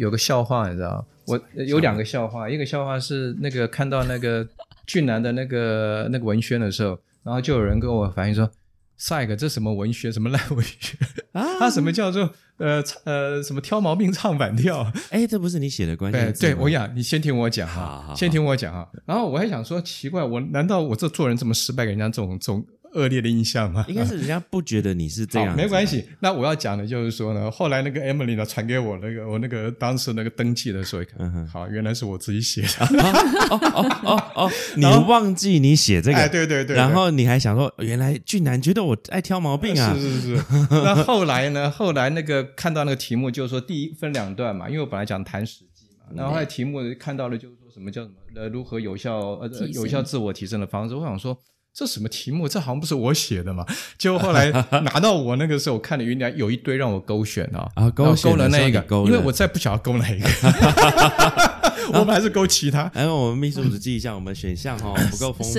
有个笑话，你知道？我有两个笑话，一个笑话是那个看到那个 俊男的那个那个文宣的时候，然后就有人跟我反映说。赛哥，这什么文学？什么烂文学？啊，他什么叫做呃呃什么挑毛病唱反调？哎，这不是你写的关键词对，我讲，你先听我讲哈，先听我讲哈。然后我还想说，奇怪，我难道我这做人这么失败，给人家这种这种？恶劣的印象吗？应该是人家不觉得你是这样。没关系，那我要讲的就是说呢，后来那个 Emily 呢传给我那个我那个当时那个登记的时候，看，好，原来是我自己写的。哦哦哦哦，你忘记你写这个？哎，对对对。然后你还想说，原来俊男觉得我爱挑毛病啊？是是是。那后来呢？后来那个看到那个题目，就是说第一分两段嘛，因为我本来讲谈实际嘛，然后后来题目看到了，就是说什么叫什么呃，如何有效呃有效自我提升的方式。我想说。这什么题目？这好像不是我写的嘛？结果后来 拿到我那个时候我，看了云南有一堆让我勾选啊，啊，勾勾了那一个，因为我再不晓得勾哪一个，我们还是勾其他。哎，我们秘书只记一下，我们选项哈不够 丰富。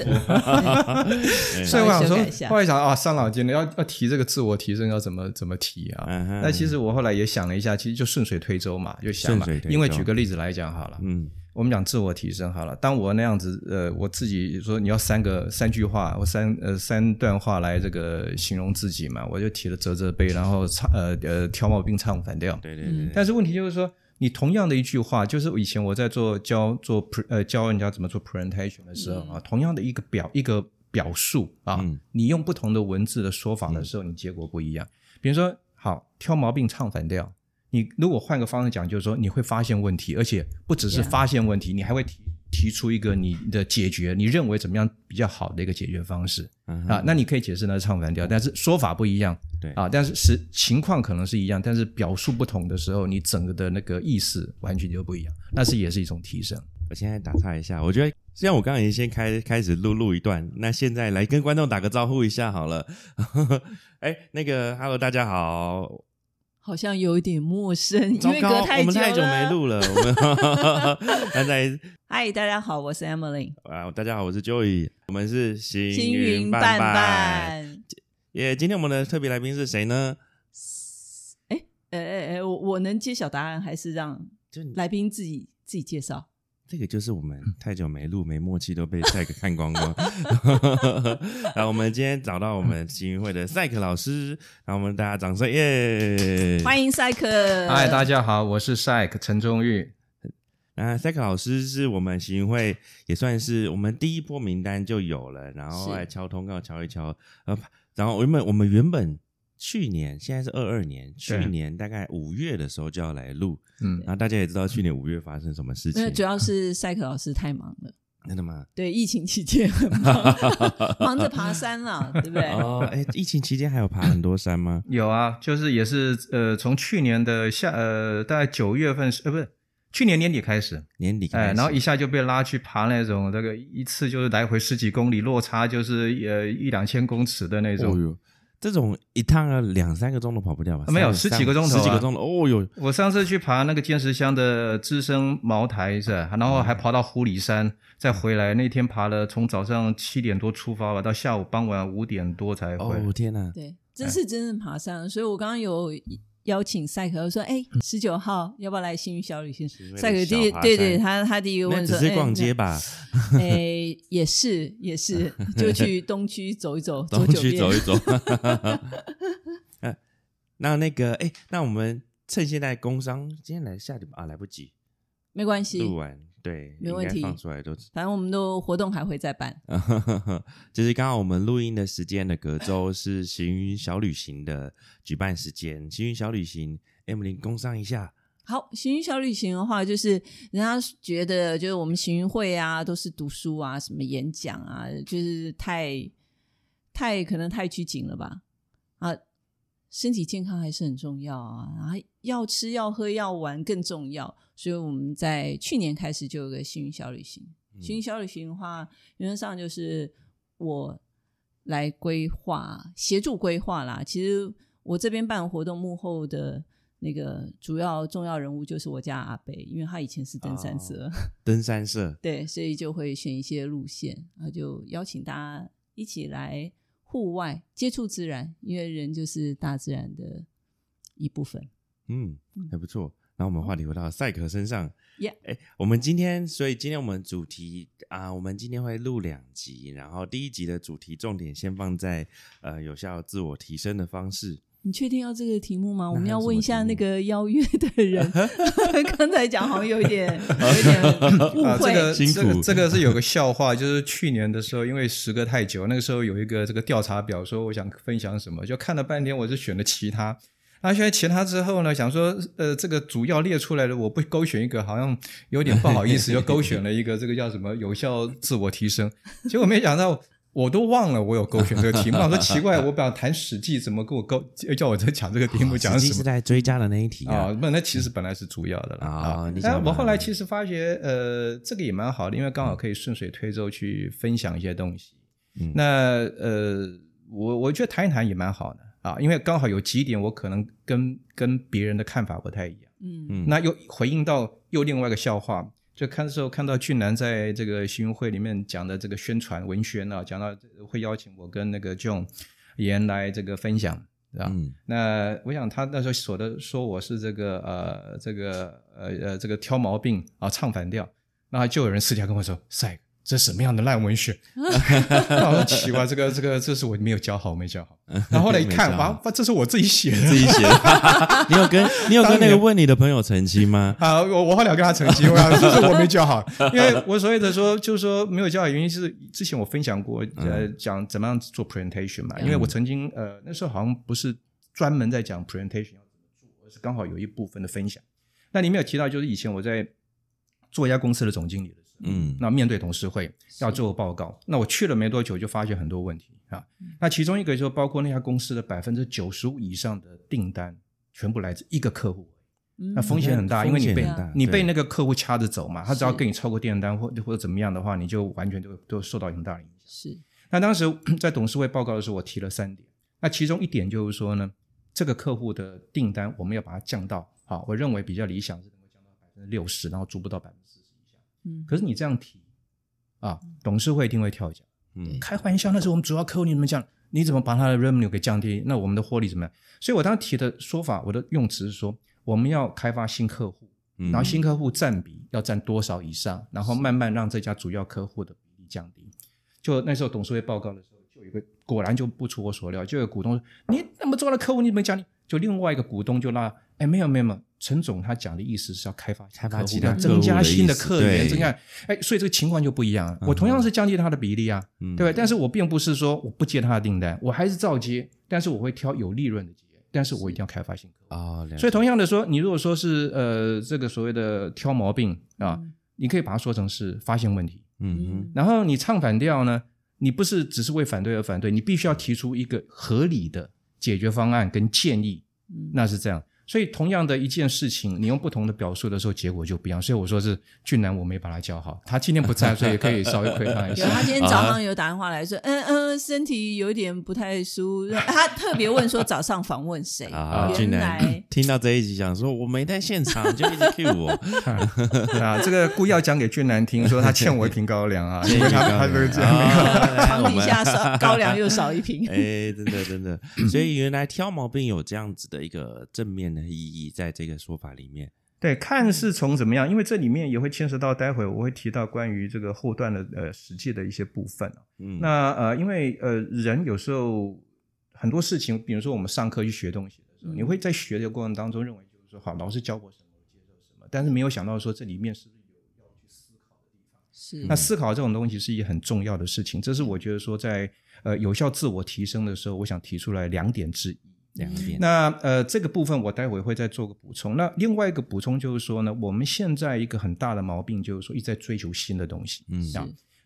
所以我想说，后来想啊，伤脑筋的要要提这个自我提升要怎么怎么提啊？那其实我后来也想了一下，其实就顺水推舟嘛，就想嘛。因为举个例子来讲好了，嗯。我们讲自我提升好了，当我那样子，呃，我自己说你要三个三句话，我三呃三段话来这个形容自己嘛，我就提了折折杯，然后唱呃呃挑毛病唱反调。对对对。但是问题就是说，你同样的一句话，就是以前我在做教做呃教人家怎么做 presentation 的时候啊，同样的一个表一个表述啊，你用不同的文字的说法的时候，你结果不一样。比如说，好挑毛病唱反调。你如果换个方式讲，就是说你会发现问题，而且不只是发现问题，你还会提提出一个你的解决，你认为怎么样比较好的一个解决方式啊？那你可以解释那是唱反调，但是说法不一样，对啊，但是实情况可能是一样，但是表述不同的时候，你整个的那个意思完全就不一样，那是也是一种提升。我现在打岔一下，我觉得虽然我刚刚已经先开开始录录一段，那现在来跟观众打个招呼一下好了。哎，那个，Hello，大家好。好像有一点陌生，因为隔太久了。我们太久没录了。我们还 在，嗨，大家好，我是 Emily。啊，大家好，我是 Joey。我们是星云伴伴。耶，今天我们的特别来宾是谁呢？哎，哎哎哎，我我能揭晓答案，还是让来宾自己自己介绍？这个就是我们太久没录，没默契都被 赛克看光光。然后我们今天找到我们行运会的赛克老师，让我们大家掌声耶！欢迎赛克。嗨，大家好，我是赛克陈忠玉。啊，赛克老师是我们行运会也算是我们第一波名单就有了，然后来敲通告敲一敲。呃，然后原本我们原本。去年现在是二二年，去年大概五月的时候就要来录，嗯，然后大家也知道去年五月发生什么事情，主要是赛克老师太忙了，真的吗？对，疫情期间很忙，忙着爬山了，对不对？哦，哎，疫情期间还有爬很多山吗？有啊，就是也是呃，从去年的下呃，大概九月份呃，不是去年年底开始，年底哎，然后一下就被拉去爬那种，这个一次就是来回十几公里，落差就是呃一两千公尺的那种。这种一趟啊两三个钟头跑不掉吧？没有十几个钟头，十几个钟头哦哟！我上次去爬那个尖石乡的资深茅台是，然后还爬到狐狸山，再回来。那天爬了，从早上七点多出发吧，到下午傍晚五点多才回。哦天哪！对，这是真正爬山，所以我刚刚有。邀请赛克，我说：“哎，十九号要不要来新宇小旅行？”赛克第对对，他他第一个问说：“只是逛街吧？” 哎，也是也是，就去东区走一走，东区走一走。那那个哎，那我们趁现在工商今天来下点啊，来不及，没关系，录完。对，没问题，放出来都。反正我们都活动还会再办。就是刚好我们录音的时间的隔周 是行云小旅行的举办时间。行云小旅行，M 零工商一下。好，行云小旅行的话，就是人家觉得就是我们行云会啊，都是读书啊，什么演讲啊，就是太太可能太拘谨了吧？啊。身体健康还是很重要啊，然后要吃要喝要玩更重要，所以我们在去年开始就有个幸运小旅行。幸运小旅行的话，原则上就是我来规划、协助规划啦。其实我这边办活动幕后的那个主要重要人物就是我家阿北，因为他以前是登山社，登山社对，所以就会选一些路线，然后就邀请大家一起来。户外接触自然，因为人就是大自然的一部分。嗯，还不错。然后我们话题回到赛可身上。耶，哎，我们今天，所以今天我们主题啊，我们今天会录两集，然后第一集的主题重点先放在呃有效自我提升的方式。你确定要这个题目吗？我们要问一下那个邀约的人。刚才讲好像有一点 有点误会。这个这个这个是有个笑话，就是去年的时候，因为时隔太久，那个时候有一个这个调查表，说我想分享什么，就看了半天，我是选了其他。那现在其他之后呢，想说呃这个主要列出来的，我不勾选一个，好像有点不好意思，就勾选了一个这个叫什么有效自我提升。结果没想到。我都忘了我有勾选这个题目，我说奇怪，我本来谈《史记》，怎么给我勾叫我在讲这个题目？讲什么？是在追加的那一题啊？不，那其实本来是主要的了啊。但我后来其实发觉，呃，这个也蛮好的，因为刚好可以顺水推舟去分享一些东西。那呃，我我觉得谈一谈也蛮好的啊，因为刚好有几点我可能跟跟别人的看法不太一样。嗯嗯，那又回应到又另外一个笑话。就看的时候看到俊南在这个新闻会里面讲的这个宣传文宣啊，讲到会邀请我跟那个 John 言来这个分享，是吧？那我想他那时候说的说我是这个呃这个呃呃这个挑毛病啊唱反调，那就有人私下跟我说赛。这什么样的烂文学？我说奇怪，这个这个这是我没有教好，没教好。然后后来一看，哇，这是我自己写的，自己写的。你有跟你有跟那个问你的朋友澄清吗？啊，我我后来跟他澄清，我说 这是我没教好，因为我所谓的说就是说没有教好原因是之前我分享过，呃，讲怎么样做 presentation 嘛。因为我曾经呃那时候好像不是专门在讲 presentation 要怎么做，而是刚好有一部分的分享。那里面有提到，就是以前我在做一家公司的总经理。嗯，那面对董事会要做报告，那我去了没多久就发现很多问题啊。那其中一个就包括那家公司的百分之九十五以上的订单全部来自一个客户，那风险很大，因为你被你被那个客户掐着走嘛，他只要跟你超过订单或或者怎么样的话，你就完全都都受到很大的影响。是。那当时 在董事会报告的时候，我提了三点，那其中一点就是说呢，这个客户的订单我们要把它降到，好，我认为比较理想是能够降到百分之六十，然后逐步到百分之。嗯，可是你这样提啊，董事会一定会跳脚。嗯，开玩笑，那是我们主要客户，你怎么讲？你怎么把他的 revenue 给降低？那我们的获利怎么样？所以我当时提的说法，我的用词是说，我们要开发新客户，然后新客户占比要占多少以上，然后慢慢让这家主要客户的比例降低。就那时候董事会报告的时候，就有一个果然就不出我所料，就有股东说：“你那么重要的客户，你怎么讲？”就另外一个股东就拉，哎，没有没有没有。陈总他讲的意思是要开发开发其他增加新的客源，增加哎，所以这个情况就不一样了。我同样是降低他的比例啊，对吧？但是我并不是说我不接他的订单，我还是照接，但是我会挑有利润的接，但是我一定要开发新客户啊。所以同样的说，你如果说是呃这个所谓的挑毛病啊，你可以把它说成是发现问题，嗯，然后你唱反调呢，你不是只是为反对而反对，你必须要提出一个合理的解决方案跟建议，那是这样。所以，同样的一件事情，你用不同的表述的时候，结果就不一样。所以我说是俊男，我没把他教好。他今天不在，所以可以稍微亏他一下。他今天早上有打电话来说，嗯嗯，身体有点不太舒服。他特别问说，早上访问谁？啊，俊男听到这一集，讲说我没在现场，就一直 cue 我啊。这个故意要讲给俊男听，说他欠我一瓶高粱啊，因为他他就是这样。床底下少高粱又少一瓶。哎，真的真的。所以原来挑毛病有这样子的一个正面的。意义在这个说法里面，对，看是从怎么样，因为这里面也会牵涉到，待会我会提到关于这个后段的呃实际的一些部分嗯，那呃，因为呃人有时候很多事情，比如说我们上课去学东西的时候，你会在学的过程当中认为就是说，好，老师教过什么，我接受什么，但是没有想到说这里面是不是有要去思考的地方？是，那思考这种东西是一个很重要的事情，这是我觉得说在呃有效自我提升的时候，我想提出来两点之一。两点。那呃，这个部分我待会会再做个补充。那另外一个补充就是说呢，我们现在一个很大的毛病就是说，一直在追求新的东西。嗯，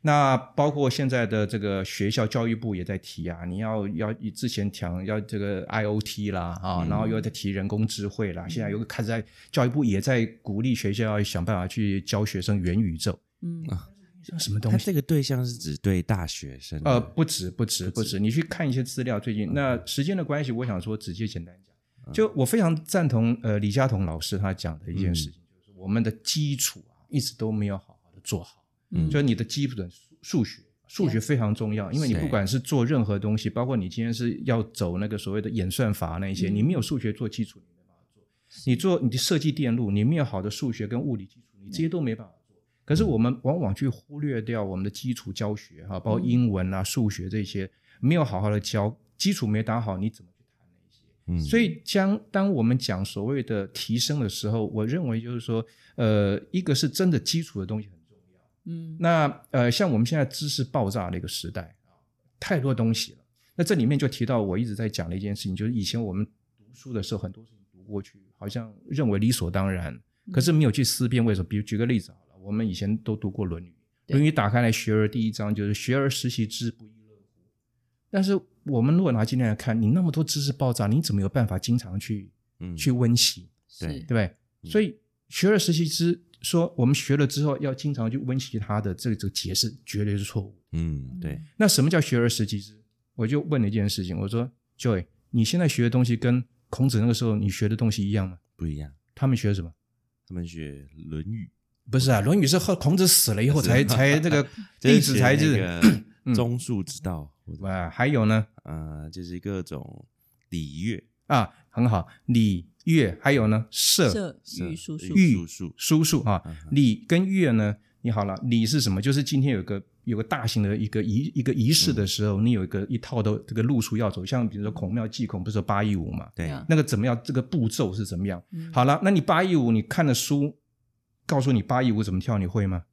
那包括现在的这个学校教育部也在提啊，你要要之前讲要这个 IOT 啦啊，然后又在提人工智慧啦，现在又开始在教育部也在鼓励学校要想办法去教学生元宇宙。嗯啊。什么东西？他这个对象是指对大学生？呃，不止，不止，不止。你去看一些资料，最近那时间的关系，我想说直接简单讲，就我非常赞同呃李佳彤老师他讲的一件事情，就是我们的基础啊一直都没有好好的做好。嗯，就是你的基本数学，数学非常重要，因为你不管是做任何东西，包括你今天是要走那个所谓的演算法那一些，你没有数学做基础，你没办法做。你做你的设计电路，你没有好的数学跟物理基础，你这些都没办法做。可是我们往往去忽略掉我们的基础教学哈，包括英文啊、数学这些，没有好好的教，基础没打好，你怎么去谈那些？嗯，所以将当我们讲所谓的提升的时候，我认为就是说，呃，一个是真的基础的东西很重要。嗯，那呃，像我们现在知识爆炸的一个时代啊，太多东西了。那这里面就提到我一直在讲的一件事情，就是以前我们读书的时候，很多事情读过去，好像认为理所当然，可是没有去思辨为什么。比如举个例子好了，我们以前都读过《论语》，《论语》打开来，学而第一章就是“学而时习之，不亦乐乎”。但是我们如果拿今天来看，你那么多知识爆炸，你怎么有办法经常去嗯去温习？对对不对？所以“学而时习之”说我们学了之后要经常去温习它的这个这个解释，绝对是错误。嗯，对。那什么叫“学而时习之”？我就问了一件事情，我说：“Joy，你现在学的东西跟孔子那个时候你学的东西一样吗？”不一样。他们学什么？他们学《论语》。不是啊，《论语》是后孔子死了以后才才这个 弟子才是中恕之道。哇，还有呢？呃，就是各种礼乐啊，很好，礼乐还有呢，射、御、书、御、书数啊。礼跟乐呢？你好了，礼是什么？就是今天有个。有个大型的一个仪一个仪式的时候，你有一个一套的这个路数要走，像比如说孔庙祭孔，不是八一五嘛？对，那个怎么样？这个步骤是怎么样？好了，那你八一五，你看的书告诉你八一五怎么跳，你会吗？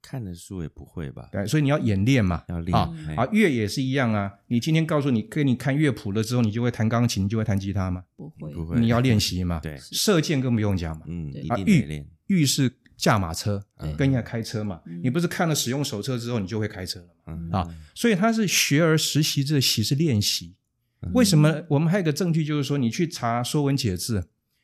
看的书也不会吧？对，所以你要演练嘛，要练啊。啊，乐也是一样啊。你今天告诉你，给你看乐谱了之后，你就会弹钢琴，你就会弹吉他吗？不会，不会。你要练习嘛？对，射箭更不用讲嘛。嗯，一定练。玉是。驾马车跟人家开车嘛，你不是看了使用手册之后，你就会开车了嘛？啊，所以他是学而时习之，习是练习。为什么？我们还有个证据，就是说你去查《说文解字》，“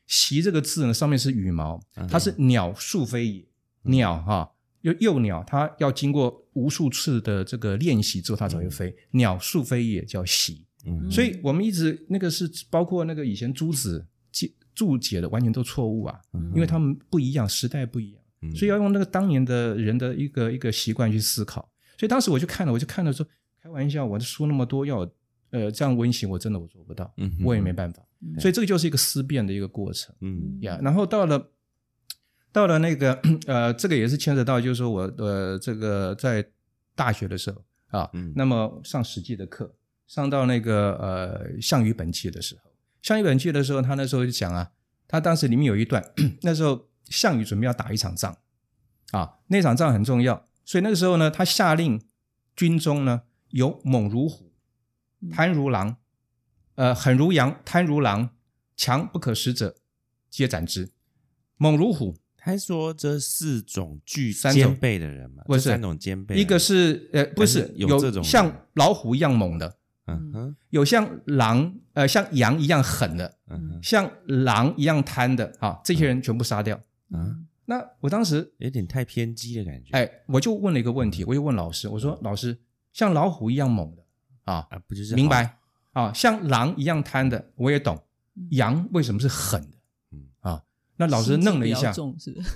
习”这个字呢，上面是羽毛，它是鸟宿飞也。鸟哈，幼幼鸟，它要经过无数次的这个练习之后，它才会飞。鸟宿飞也叫习。所以我们一直那个是包括那个以前朱子注注解的，完全都错误啊，因为他们不一样，时代不一样。所以要用那个当年的人的一个一个习惯去思考。所以当时我就看了，我就看了说，开玩笑，我的书那么多，要呃这样温习，我真的我做不到，我也没办法。所以这个就是一个思辨的一个过程。嗯。呀，然后到了到了那个 呃，这个也是牵扯到，就是说我呃这个在大学的时候啊，那么上史记的课，上到那个呃《项羽本纪》的时候，《项羽本纪》的时候，他那时候就讲啊，他当时里面有一段，那时候。项羽准备要打一场仗，啊，那场仗很重要，所以那个时候呢，他下令军中呢有猛如虎、贪如狼、呃狠如羊、贪如狼、强不可食者，皆斩之。猛如虎，他说这四种具兼备的人嘛，不是三种兼备，一个是呃不是有这种像老虎一样猛的。嗯哼，有像狼呃像羊一样狠的，嗯像狼一样贪的啊，这些人全部杀掉。嗯，那我当时有点太偏激的感觉。哎，我就问了一个问题，我就问老师，我说：“老师，像老虎一样猛的啊，不就是明白啊？像狼一样贪的，我也懂。羊为什么是狠的？嗯啊，那老师愣了一下，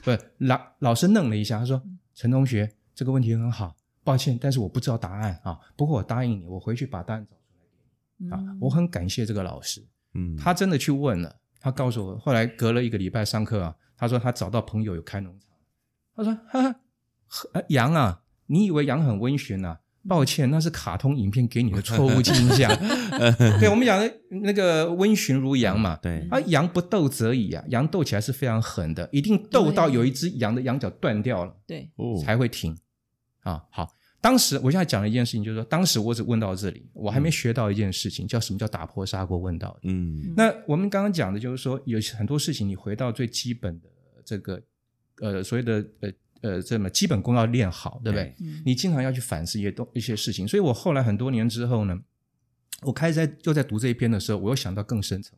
不是老老师愣了一下，他说：陈同学这个问题很好，抱歉，但是我不知道答案啊。不过我答应你，我回去把答案找出来给你啊。我很感谢这个老师，嗯，他真的去问了，他告诉我，后来隔了一个礼拜上课啊。他说他找到朋友有开农场，他说哈哈羊啊，你以为羊很温驯啊？抱歉，那是卡通影片给你的错误印象。对我们讲的那个温驯如羊嘛，对啊，羊不斗则已啊，羊斗起来是非常狠的，一定斗到有一只羊的羊角断掉了，对，才会停啊。好，当时我现在讲了一件事情，就是说当时我只问到这里，我还没学到一件事情，叫什么叫打破砂锅问到底。嗯，那我们刚刚讲的就是说，有很多事情你回到最基本的。这个呃，所谓的呃呃，这么基本功要练好，对不对？你经常要去反思一些东一些事情。所以我后来很多年之后呢，我开始在又在读这一篇的时候，我又想到更深层，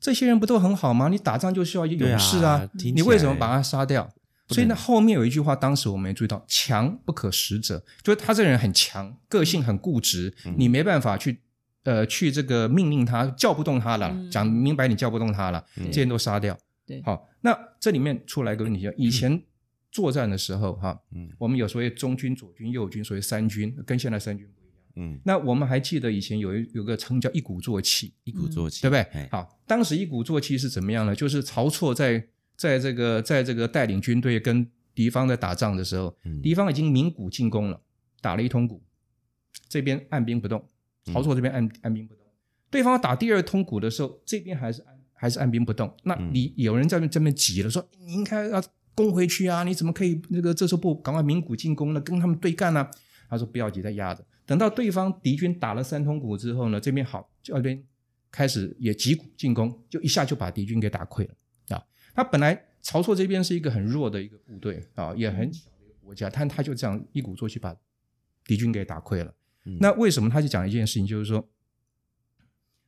这些人不都很好吗？你打仗就需要勇士啊，你为什么把他杀掉？所以呢，后面有一句话，当时我没注意到：强不可食者，就是他这个人很强，个性很固执，你没办法去呃去这个命令他，叫不动他了。讲明白，你叫不动他了，这些都杀掉。对，好，那这里面出来一个问题，就以前作战的时候，哈，嗯，我们有所谓中军、左军、右军，所谓三军，跟现在三军不一样。嗯，那我们还记得以前有一有个称叫一鼓作气，一鼓作气，对不对？好，当时一鼓作气是怎么样呢？就是曹错在在这个在这个带领军队跟敌方在打仗的时候，敌方已经鸣鼓进攻了，打了一通鼓，这边按兵不动，曹错这边按按兵不动，对方打第二通鼓的时候，这边还是按还是按兵不动。那你有人在这边急了，说你应该要。攻回去啊！你怎么可以那个这时候不赶快鸣鼓进攻呢？跟他们对干呢？他说不要急，再压着。等到对方敌军打了三通鼓之后呢，这边好，这边开始也击鼓进攻，就一下就把敌军给打溃了啊！他本来曹错这边是一个很弱的一个部队啊，也很小的一个国家，但他就这样一鼓作气把敌军给打溃了。那为什么他就讲一件事情，就是说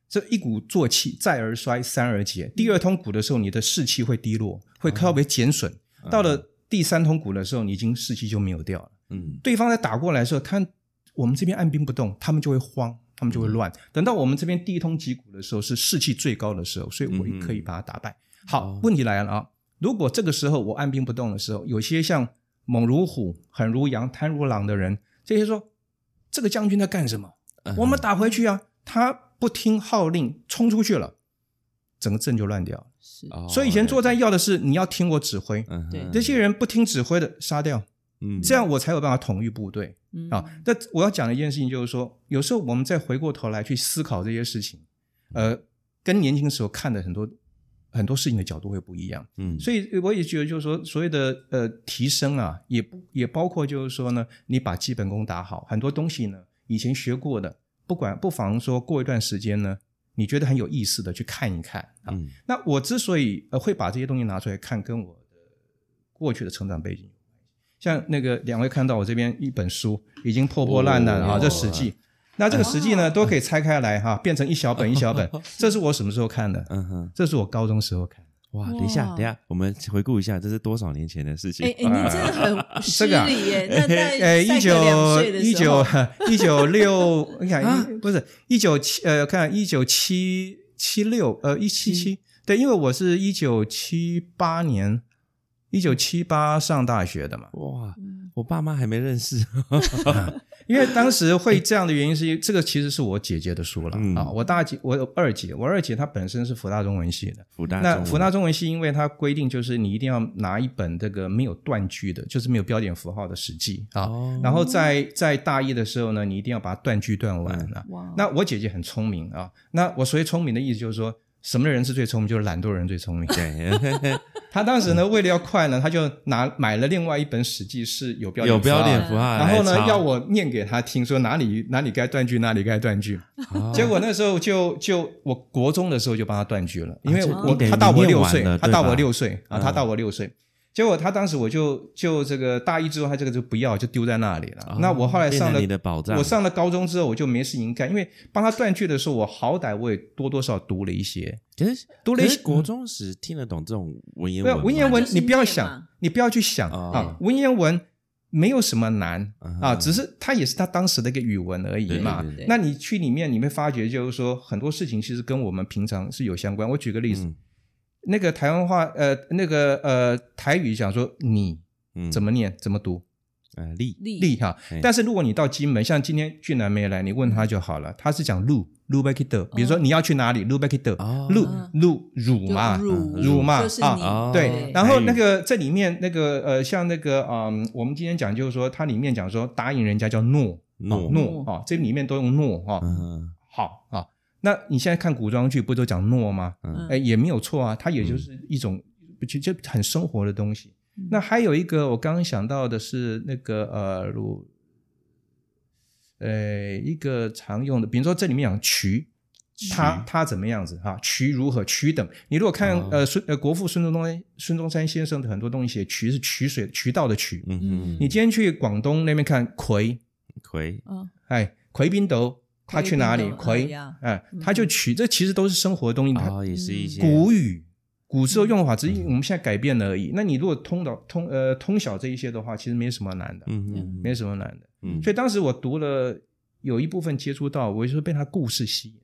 这一鼓作气，再而衰，三而竭。第二通鼓的时候，你的士气会低落，会特别减损。到了第三通鼓的时候，你已经士气就没有掉了。嗯，对方在打过来的时候，他我们这边按兵不动，他们就会慌，他们就会乱。等到我们这边第一通击鼓的时候，是士气最高的时候，所以我也可以把他打败。好，问题来了啊！如果这个时候我按兵不动的时候，有些像猛如虎、狠如羊、贪如狼的人，这些说这个将军在干什么？我们打回去啊！他不听号令，冲出去了。整个阵就乱掉了，是，所以以前作战要的是你要听我指挥，对，这些人不听指挥的杀掉，嗯，这样我才有办法统御部队，啊，那我要讲的一件事情就是说，有时候我们再回过头来去思考这些事情，呃，跟年轻时候看的很多很多事情的角度会不一样，嗯，所以我也觉得就是说，所谓的呃提升啊，也不也包括就是说呢，你把基本功打好，很多东西呢以前学过的，不管不妨说过一段时间呢。你觉得很有意思的去看一看啊？那我之所以呃会把这些东西拿出来看，跟我的过去的成长背景有关系。像那个两位看到我这边一本书已经破破烂烂啊，这《史记》，那这个《史记》呢都可以拆开来哈，变成一小本一小本。这是我什么时候看的？嗯哼，这是我高中时候看。哇，等一下，等一下，我们回顾一下，这是多少年前的事情？哎哎，你真的很 失礼耶！那在呃一九一九 一九六，你看，不是一九七呃，看一九七七六呃一七七，对，因为我是一九七八年一九七八上大学的嘛。哇，我爸妈还没认识。因为当时会这样的原因是，这个其实是我姐姐的书了啊。我大姐，我二姐，我二姐她本身是福大中文系的。福大那福大中文系，因为它规定就是你一定要拿一本这个没有断句的，就是没有标点符号的史记啊。然后在在大一的时候呢，你一定要把它断句断完啊。那我姐姐很聪明啊。那我所谓聪明的意思就是说。什么人是最聪明？就是懒惰人最聪明。对，他当时呢，为了要快呢，他就拿买了另外一本《史记》，是有标有标点符号，然后呢，要我念给他听，说哪里哪里该断句，哪里该断句。结果那时候就就我国中的时候就帮他断句了，因为我他大我六岁，他大我六岁啊，他大我六岁。结果他当时我就就这个大一之后，他这个就不要，就丢在那里了。那我后来上了我上了高中之后，我就没事情干，因为帮他断句的时候，我好歹我也多多少读了一些。读了一些国中时听得懂这种文言文。文言文你不要想，你不要去想啊，文言文没有什么难啊，只是它也是他当时的一个语文而已嘛。那你去里面，你会发觉就是说很多事情其实跟我们平常是有相关。我举个例子。那个台湾话，呃，那个呃，台语讲说你怎么念怎么读，呃，立立哈。但是如果你到金门，像今天俊南没来，你问他就好了，他是讲路路 back it 比如说你要去哪里，路 back it 路路乳嘛，乳嘛啊，对。然后那个这里面那个呃，像那个嗯，我们今天讲就是说，它里面讲说答应人家叫诺诺诺啊，这里面都用诺哈，好啊。那你现在看古装剧不都讲诺吗？哎，也没有错啊，它也就是一种就就很生活的东西。那还有一个我刚刚想到的是那个呃，如呃一个常用的，比如说这里面讲渠，它它怎么样子哈？渠如何？渠等。你如果看呃孙呃国父孙中山孙中山先生的很多东西写渠是渠水渠道的渠。嗯嗯。你今天去广东那边看葵葵，哎葵宾斗。他去哪里？葵，哎，他就取，这其实都是生活的东西。哦，也是一些古语，古时候用法，只是我们现在改变了而已。那你如果通到通呃通晓这一些的话，其实没什么难的，嗯嗯，没什么难的。嗯，所以当时我读了有一部分接触到，我就是被他故事吸引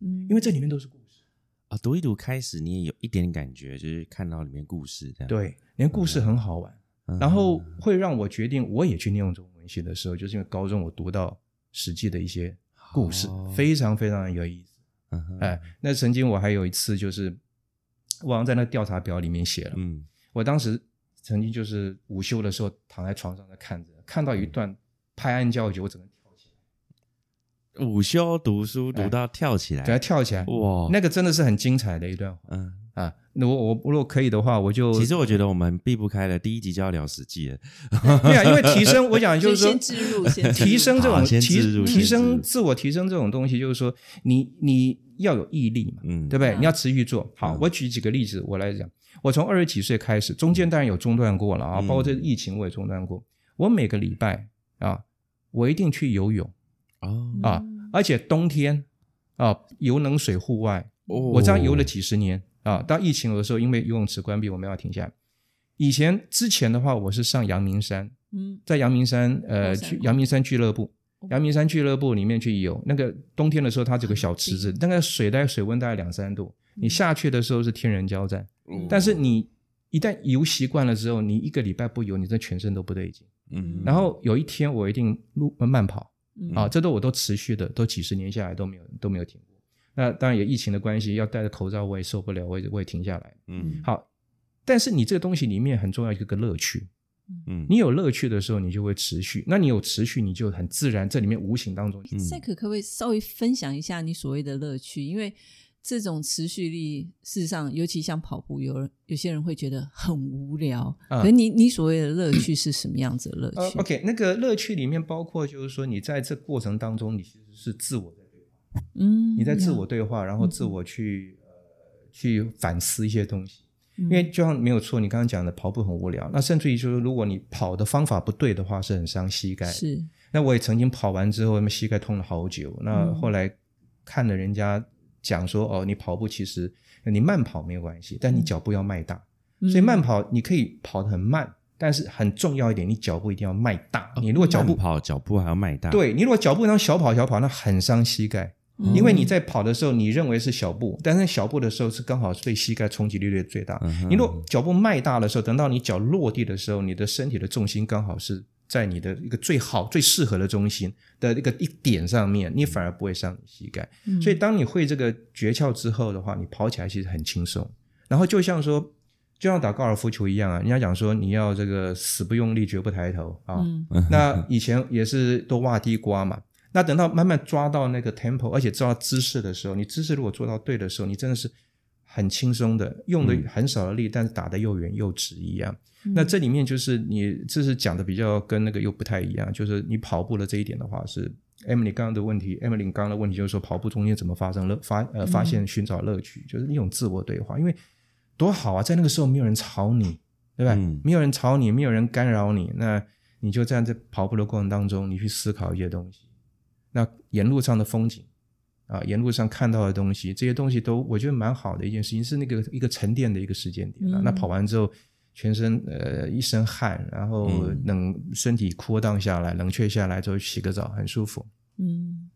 嗯，因为这里面都是故事啊。读一读开始，你也有一点感觉，就是看到里面故事这样。对，连故事很好玩，然后会让我决定我也去念中文系的时候，就是因为高中我读到。实际的一些故事，非常非常有意思。哎，那曾经我还有一次就是，我好像在那调查表里面写了，嗯，我当时曾经就是午休的时候躺在床上在看着，看到一段拍案叫绝，我整个跳起来。午休读书读到跳起来，对，跳起来，哇，那个真的是很精彩的一段，嗯。啊，那我我如果可以的话，我就其实我觉得我们避不开的第一集就要聊史记了，对啊，因为提升，我想就是说，先植入，先 提升这种提提升自我提升这种东西，就是说你你要有毅力嘛，嗯，对不对？你要持续做好。我举几个例子，我来讲，我从二十几岁开始，中间当然有中断过了啊，包括这疫情我也中断过。我每个礼拜啊，我一定去游泳哦啊，而且冬天啊，游冷水户外，我这样游了几十年。啊，到疫情有的时候，因为游泳池关闭，我们要停下来。以前之前的话，我是上阳明山，嗯，在阳明山，呃，去阳明山俱乐部，阳明山俱乐部里面去游。那个冬天的时候，它有个小池子，那个水大概水温大概两三度，你下去的时候是天人交战。但是你一旦游习惯了之后，你一个礼拜不游，你这全身都不对劲。嗯。然后有一天我一定路慢跑，啊，这都我都持续的，都几十年下来都没有都没有停。那当然有疫情的关系，要戴着口罩我也受不了，我也我也停下来。嗯，好，但是你这个东西里面很重要一个乐趣，嗯，你有乐趣的时候，你就会持续。那你有持续，你就很自然，这里面无形当中。赛克可不可以稍微分享一下你所谓的乐趣？因为这种持续力，事实上，尤其像跑步，有人有些人会觉得很无聊。可你你所谓的乐趣是什么样子的乐趣？OK，那个乐趣里面包括就是说，你在这过程当中，你其实是自我。嗯，你在自我对话，然后自我去呃去反思一些东西，因为就像没有错，你刚刚讲的跑步很无聊，那甚至于就是如果你跑的方法不对的话，是很伤膝盖。是，那我也曾经跑完之后，那膝盖痛了好久。那后来看了人家讲说，哦，你跑步其实你慢跑没有关系，但你脚步要迈大。所以慢跑你可以跑得很慢，但是很重要一点，你脚步一定要迈大。你如果脚步跑，脚步还要迈大。对你如果脚步当小跑小跑，那很伤膝盖。因为你在跑的时候，你认为是小步，但是小步的时候是刚好是对膝盖冲击力略最大。你如果脚步迈大的时候，等到你脚落地的时候，你的身体的重心刚好是在你的一个最好、最适合的中心的一个一点上面，你反而不会伤你膝盖。所以，当你会这个诀窍之后的话，你跑起来其实很轻松。然后，就像说，就像打高尔夫球一样啊，人家讲说你要这个死不用力，绝不抬头啊。那以前也是都挖地瓜嘛。那等到慢慢抓到那个 tempo，而且抓到姿势的时候，你姿势如果做到对的时候，你真的是很轻松的，用的很少的力，但是打的又远又直一样。那这里面就是你这是讲的比较跟那个又不太一样，就是你跑步的这一点的话，是 Emily 刚刚的问题，Emily 刚刚的问题就是说跑步中间怎么发生乐发呃发现寻找乐趣，就是一种自我对话，因为多好啊，在那个时候没有人吵你，对吧？没有人吵你，没有人干扰你，那你就站在跑步的过程当中，你去思考一些东西。那沿路上的风景，啊，沿路上看到的东西，这些东西都我觉得蛮好的一件事情，是那个一个沉淀的一个时间点。那跑完之后，全身呃一身汗，然后冷身体扩荡下来，冷却下来之后洗个澡，很舒服。嗯，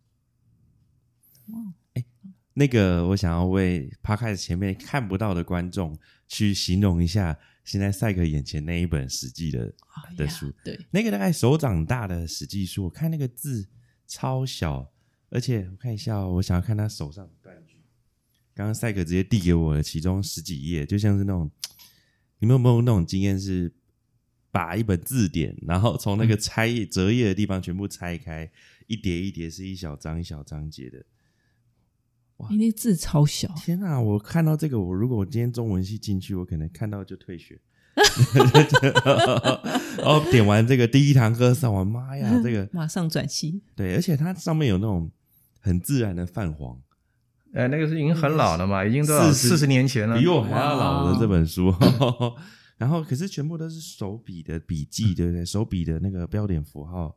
哇，哎，那个我想要为趴开始前面看不到的观众去形容一下，现在赛克眼前那一本史记的的书，对，那个大概手掌大的史记书，我看那个字。超小，而且我看一下，我想要看他手上的断句。刚刚赛克直接递给我的其中十几页，就像是那种，你们有没有那种经验，是把一本字典，然后从那个拆折页的地方全部拆开，一叠一叠是一小张一小章节的。哇，那字超小！天啊，我看到这个，我如果我今天中文系进去，我可能看到就退学。然 后点完这个第一堂课上完，妈呀，这个马上转系。对，而且它上面有那种很自然的泛黄。哎，那个是已经很老了嘛，已经都四十年前了，比我还要老的这本书。然后可是全部都是手笔的笔记，对不对？手笔的那个标点符号。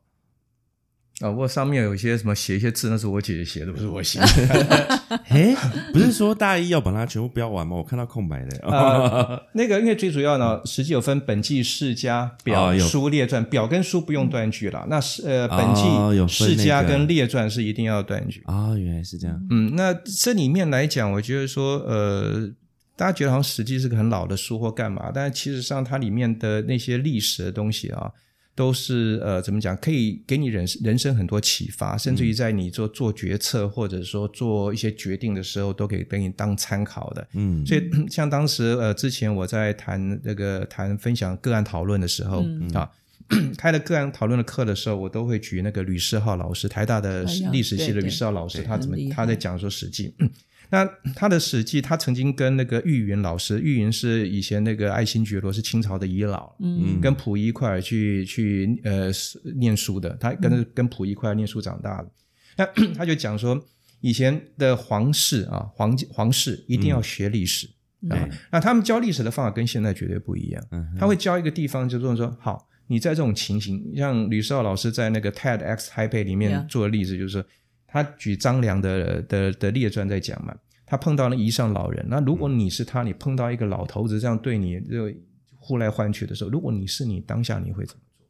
啊，不过上面有一些什么写一些字，那是我姐姐写的，不是我写。的 哎，不是说大一要把它全部标完吗？我看到空白的。啊，那个因为最主要呢，实际有分本纪、世家、表、书、列传。表跟书不用断句了，那是呃本纪、世家跟列传是一定要断句。啊，原来是这样。嗯，那这里面来讲，我觉得说，呃，大家觉得好像史记是个很老的书或干嘛，但是其实上它里面的那些历史的东西啊。都是呃怎么讲，可以给你人人生很多启发，甚至于在你做做决策或者说做一些决定的时候，都可以给你当参考的。嗯，所以像当时呃之前我在谈那个谈分享个案讨论的时候啊。开了个案讨论的课的时候，我都会举那个吕世浩老师，台大的历史系的吕世浩老师，他怎么他在讲说《史记》。那他的《史记》，他曾经跟那个玉云老师，玉云是以前那个爱新觉罗是清朝的遗老，嗯，跟溥仪一块儿去去呃念书的，他跟跟溥仪一块儿念书长大的。那 他就讲说，以前的皇室啊，皇皇室一定要学历史啊，那他们教历史的方法跟现在绝对不一样，他会教一个地方，就是说好。你在这种情形，像吕少老师在那个 TEDx Taipei 里面做的例子，就是说他举张良的的的列传在讲嘛，他碰到了一上老人，那如果你是他，你碰到一个老头子这样对你就呼来唤去的时候，如果你是你当下你会怎么做？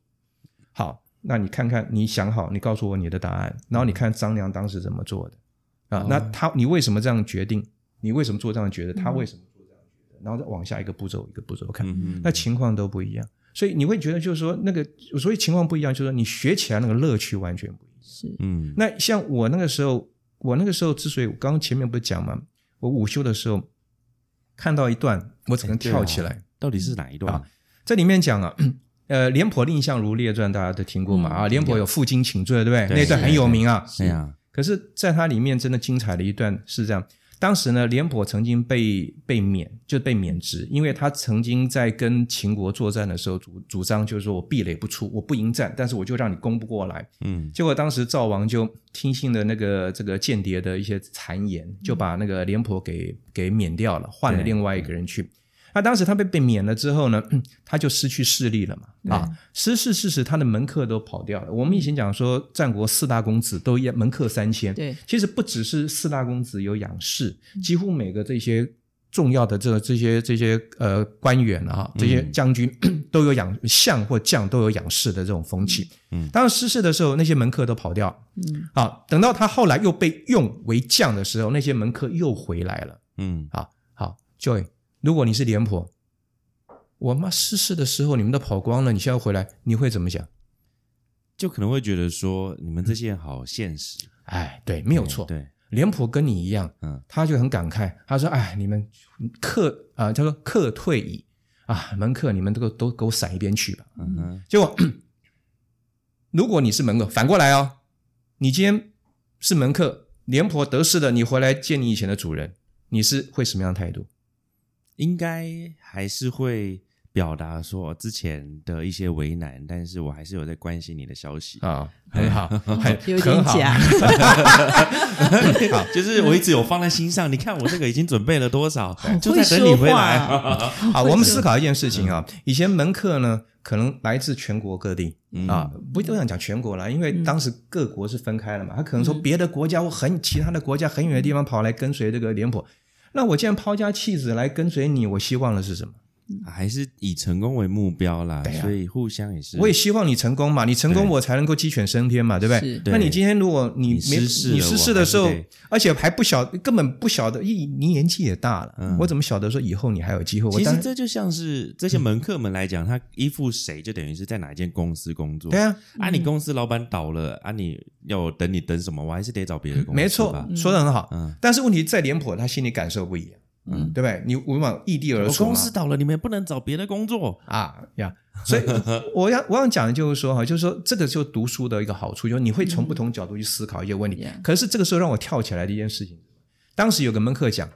好，那你看看，你想好，你告诉我你的答案，然后你看张良当时怎么做的啊？那他你为什么这样决定？你为什么做这样觉得？他为什么做这样觉得？然后再往下一个步骤一个步骤看，那情况都不一样。所以你会觉得，就是说那个，所以情况不一样，就是说你学起来那个乐趣完全不一样。是，嗯。那像我那个时候，我那个时候之所以刚刚前面不是讲嘛，我午休的时候看到一段，我只能跳起来。到底是哪一段？啊？这里面讲啊，呃，廉颇蔺相如列传大家都听过嘛？啊，廉颇有负荆请罪，对不对？那段很有名啊。是啊。可是，在它里面真的精彩的一段是这样。当时呢，廉颇曾经被被免，就被免职，因为他曾经在跟秦国作战的时候主主张，就是说我壁垒不出，我不迎战，但是我就让你攻不过来。嗯，结果当时赵王就听信了那个这个间谍的一些谗言，就把那个廉颇给给免掉了，换了另外一个人去。那当时他被被免了之后呢，他就失去势力了嘛。啊，失势事实，他的门客都跑掉了。我们以前讲说，战国四大公子都门客三千。对，其实不只是四大公子有养士，几乎每个这些重要的这这些这些呃官员啊，这些将军 都有养相或将都有养士的这种风气。嗯，当失势的时候，那些门客都跑掉。嗯，好，等到他后来又被用为将的时候，那些门客又回来了。嗯，好，好，Joy。如果你是廉颇，我妈逝世的时候你们都跑光了，你现在回来你会怎么想？就可能会觉得说你们这些人好现实。哎，对，没有错。对，廉颇跟你一样，嗯，他就很感慨，他说：“哎，你们客啊，他说客退矣啊，门客你们都都给我闪一边去吧。”嗯哼。结果，如果你是门客，反过来哦，你今天是门客，廉颇得势的，你回来见你以前的主人，你是会什么样的态度？应该还是会表达说之前的一些为难，但是我还是有在关心你的消息。啊，很好，很 有点假，好，就是我一直有放在心上。你看我这个已经准备了多少，就在等你回来。好，我们思考一件事情啊，以前门客呢，可能来自全国各地啊，不都想讲全国了，因为当时各国是分开了嘛，他可能说别的国家或很其他的国家很远的地方跑来跟随这个廉颇。那我既然抛家弃子来跟随你，我希望的是什么？还是以成功为目标啦，所以互相也是。我也希望你成功嘛，你成功我才能够鸡犬升天嘛，对不对？那你今天如果你没你失事的时候，而且还不晓根本不晓得，你你年纪也大了，我怎么晓得说以后你还有机会？其实这就像是这些门客们来讲，他依附谁，就等于是在哪一间公司工作。对啊，啊，你公司老板倒了，啊，你要等你等什么？我还是得找别的公司。没错，说的很好。嗯，但是问题在廉颇，他心里感受不一样。嗯，对不对？你往往异地而处公司倒了，你们也不能找别的工作啊呀。所以我要我想讲的就是说哈，就是说这个就读书的一个好处，就是你会从不同角度去思考一些问题。可是这个时候让我跳起来的一件事情，当时有个门客讲：“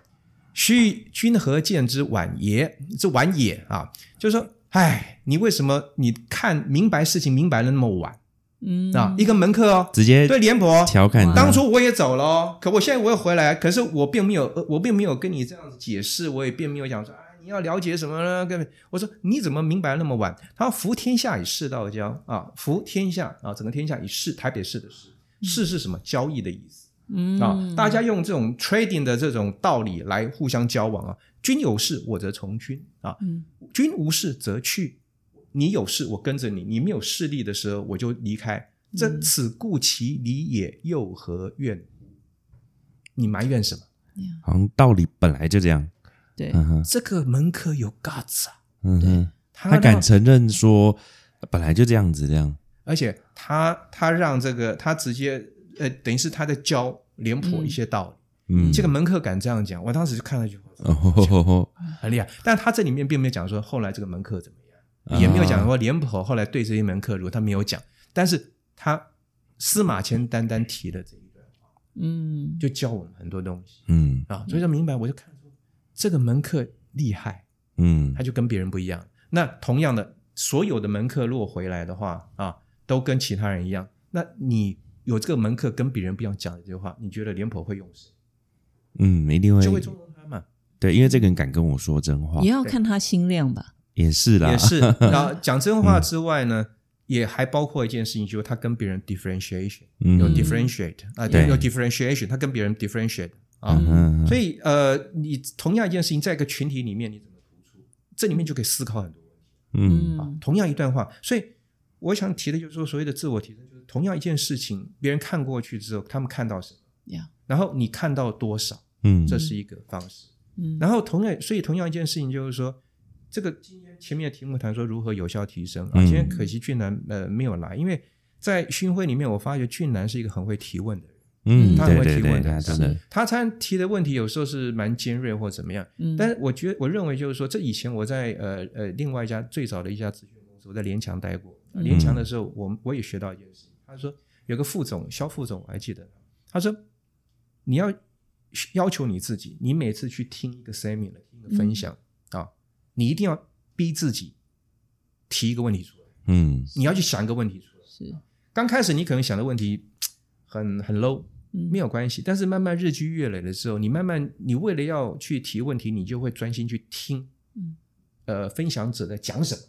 须君何见之晚也？这晚也啊，就是说，哎，你为什么你看明白事情明白了那么晚？”嗯啊，一个门客哦，直接对廉颇调侃。当初我也走了，可我现在我又回来，可是我并没有，我并没有跟你这样子解释，我也并没有讲说，哎，你要了解什么呢？各位，我说你怎么明白那么晚？他说：“服天下以事道交啊，服天下啊，整个天下以事，台北市的事，事是什么？交易的意思。嗯啊，大家用这种 trading 的这种道理来互相交往啊。君有事，我则从君啊；君无事则去。”你有事，我跟着你；你没有势力的时候，我就离开。这此故其理也，又何怨？你埋怨什么？好像道理本来就这样。对，这个门客有 guts 啊。嗯哼，他敢承认说本来就这样子，这样。而且他他让这个他直接呃，等于是他在教廉颇一些道理。嗯，这个门客敢这样讲，我当时就看了一句话，哦，很厉害。但他这里面并没有讲说后来这个门客怎么样，也没有讲说廉颇后来对这一门客如果他没有讲，但是他司马迁单单提了这一段话，嗯，就教我们很多东西，嗯啊，所以说明白，我就看出这个门客厉害，嗯，他就跟别人不一样。那同样的，所有的门客如果回来的话啊。都跟其他人一样，那你有这个门客跟别人不一样讲的这句话，你觉得廉颇会用谁？嗯，一定会就会纵容他嘛。对，因为这个人敢跟我说真话，也要看他心量吧。也是啦，也是。然后讲真话之外呢，也还包括一件事情，就是他跟别人 differentiation，有 differentiate 啊，有 differentiation，他跟别人 differentiate 啊。所以呃，你同样一件事情，在一个群体里面你怎么突出，这里面就可以思考很多问题。嗯。啊，同样一段话，所以。我想提的就是说，所谓的自我提升，就是同样一件事情，别人看过去之后，他们看到什么，然后你看到多少，嗯，这是一个方式，嗯，然后同样，所以同样一件事情就是说，这个今天前面的题目谈说如何有效提升啊，今天可惜俊南呃没有来，因为在训会里面，我发觉俊南是一个很会提问的人，嗯，他很会提问，真的，他他提的问题有时候是蛮尖锐或怎么样，嗯，但是我觉得我认为就是说，这以前我在呃呃另外一家最早的一家咨询公司，我在联强待过。联强的时候，我我也学到一件事。他说有个副总，肖副总，我还记得。他说你要要求你自己，你每次去听一个 seminar，听一个分享啊，你一定要逼自己提一个问题出来。嗯，你要去想一个问题出来。是，刚开始你可能想的问题很很 low，没有关系。但是慢慢日积月累的时候，你慢慢你为了要去提问题，你就会专心去听。嗯，呃，分享者在讲什么。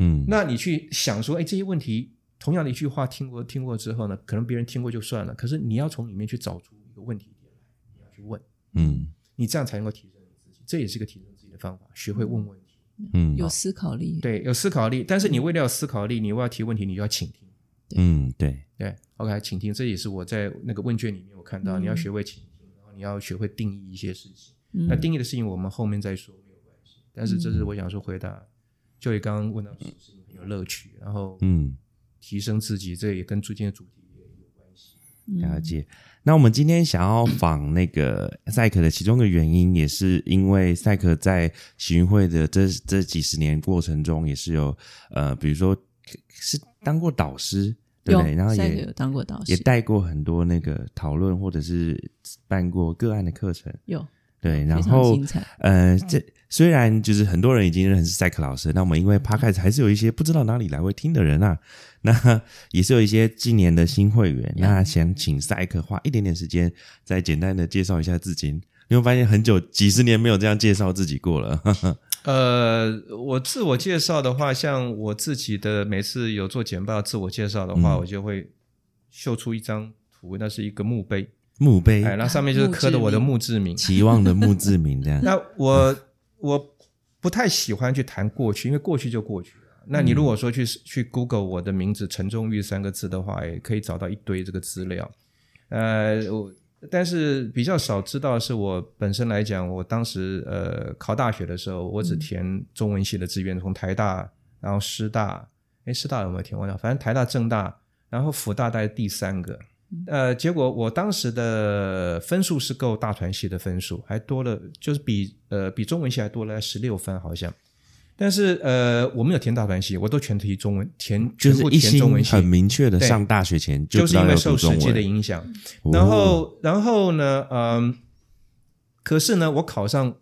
嗯，那你去想说，哎，这些问题，同样的一句话听过听过之后呢，可能别人听过就算了，可是你要从里面去找出一个问题点来，你要去问，嗯，你这样才能够提升你自己，这也是一个提升自己的方法，学会问问题，嗯，有思考力，对，有思考力，但是你为了有思考力，你要提问题，你就要倾听，嗯，对，对，OK，倾听，这也是我在那个问卷里面我看到，你要学会倾听，然后你要学会定义一些事情，那定义的事情我们后面再说没有关系，但是这是我想说回答。就你刚刚问到事情很有乐趣，然后嗯，提升自己，这也跟最近的主题。了解。那我们今天想要访那个赛克的其中一个原因，也是因为赛克在喜运会的这这几十年过程中，也是有呃，比如说是当过导师，对不对？然后也有当过导师，也带过很多那个讨论，或者是办过个案的课程。有对，然后呃这。虽然就是很多人已经认识赛克老师，那我们因为 p 开始还是有一些不知道哪里来会听的人啊，那 也是有一些今年的新会员，那想请赛克花一点点时间，再简单的介绍一下自己。你会发现很久几十年没有这样介绍自己过了。呃，我自我介绍的话，像我自己的每次有做简报自我介绍的话，我就会秀出一张图，那是一个墓碑，墓碑，哎，那上面就是刻的我的墓志铭，期望的墓志铭这样。那我。我不太喜欢去谈过去，因为过去就过去了。那你如果说去去 Google 我的名字陈忠玉三个字的话，也可以找到一堆这个资料。呃，我但是比较少知道是我本身来讲，我当时呃考大学的时候，我只填中文系的志愿，从台大，然后师大，哎，师大有没有填？我反正台大、政大，然后辅大大概第三个。呃，结果我当时的分数是够大传系的分数，还多了，就是比呃比中文系还多了十六分好像。但是呃，我没有填大传系，我都全填中文，填就是一心很明确的上大学前就是因为受实际的影响。然后然后呢，嗯，可是呢，我考上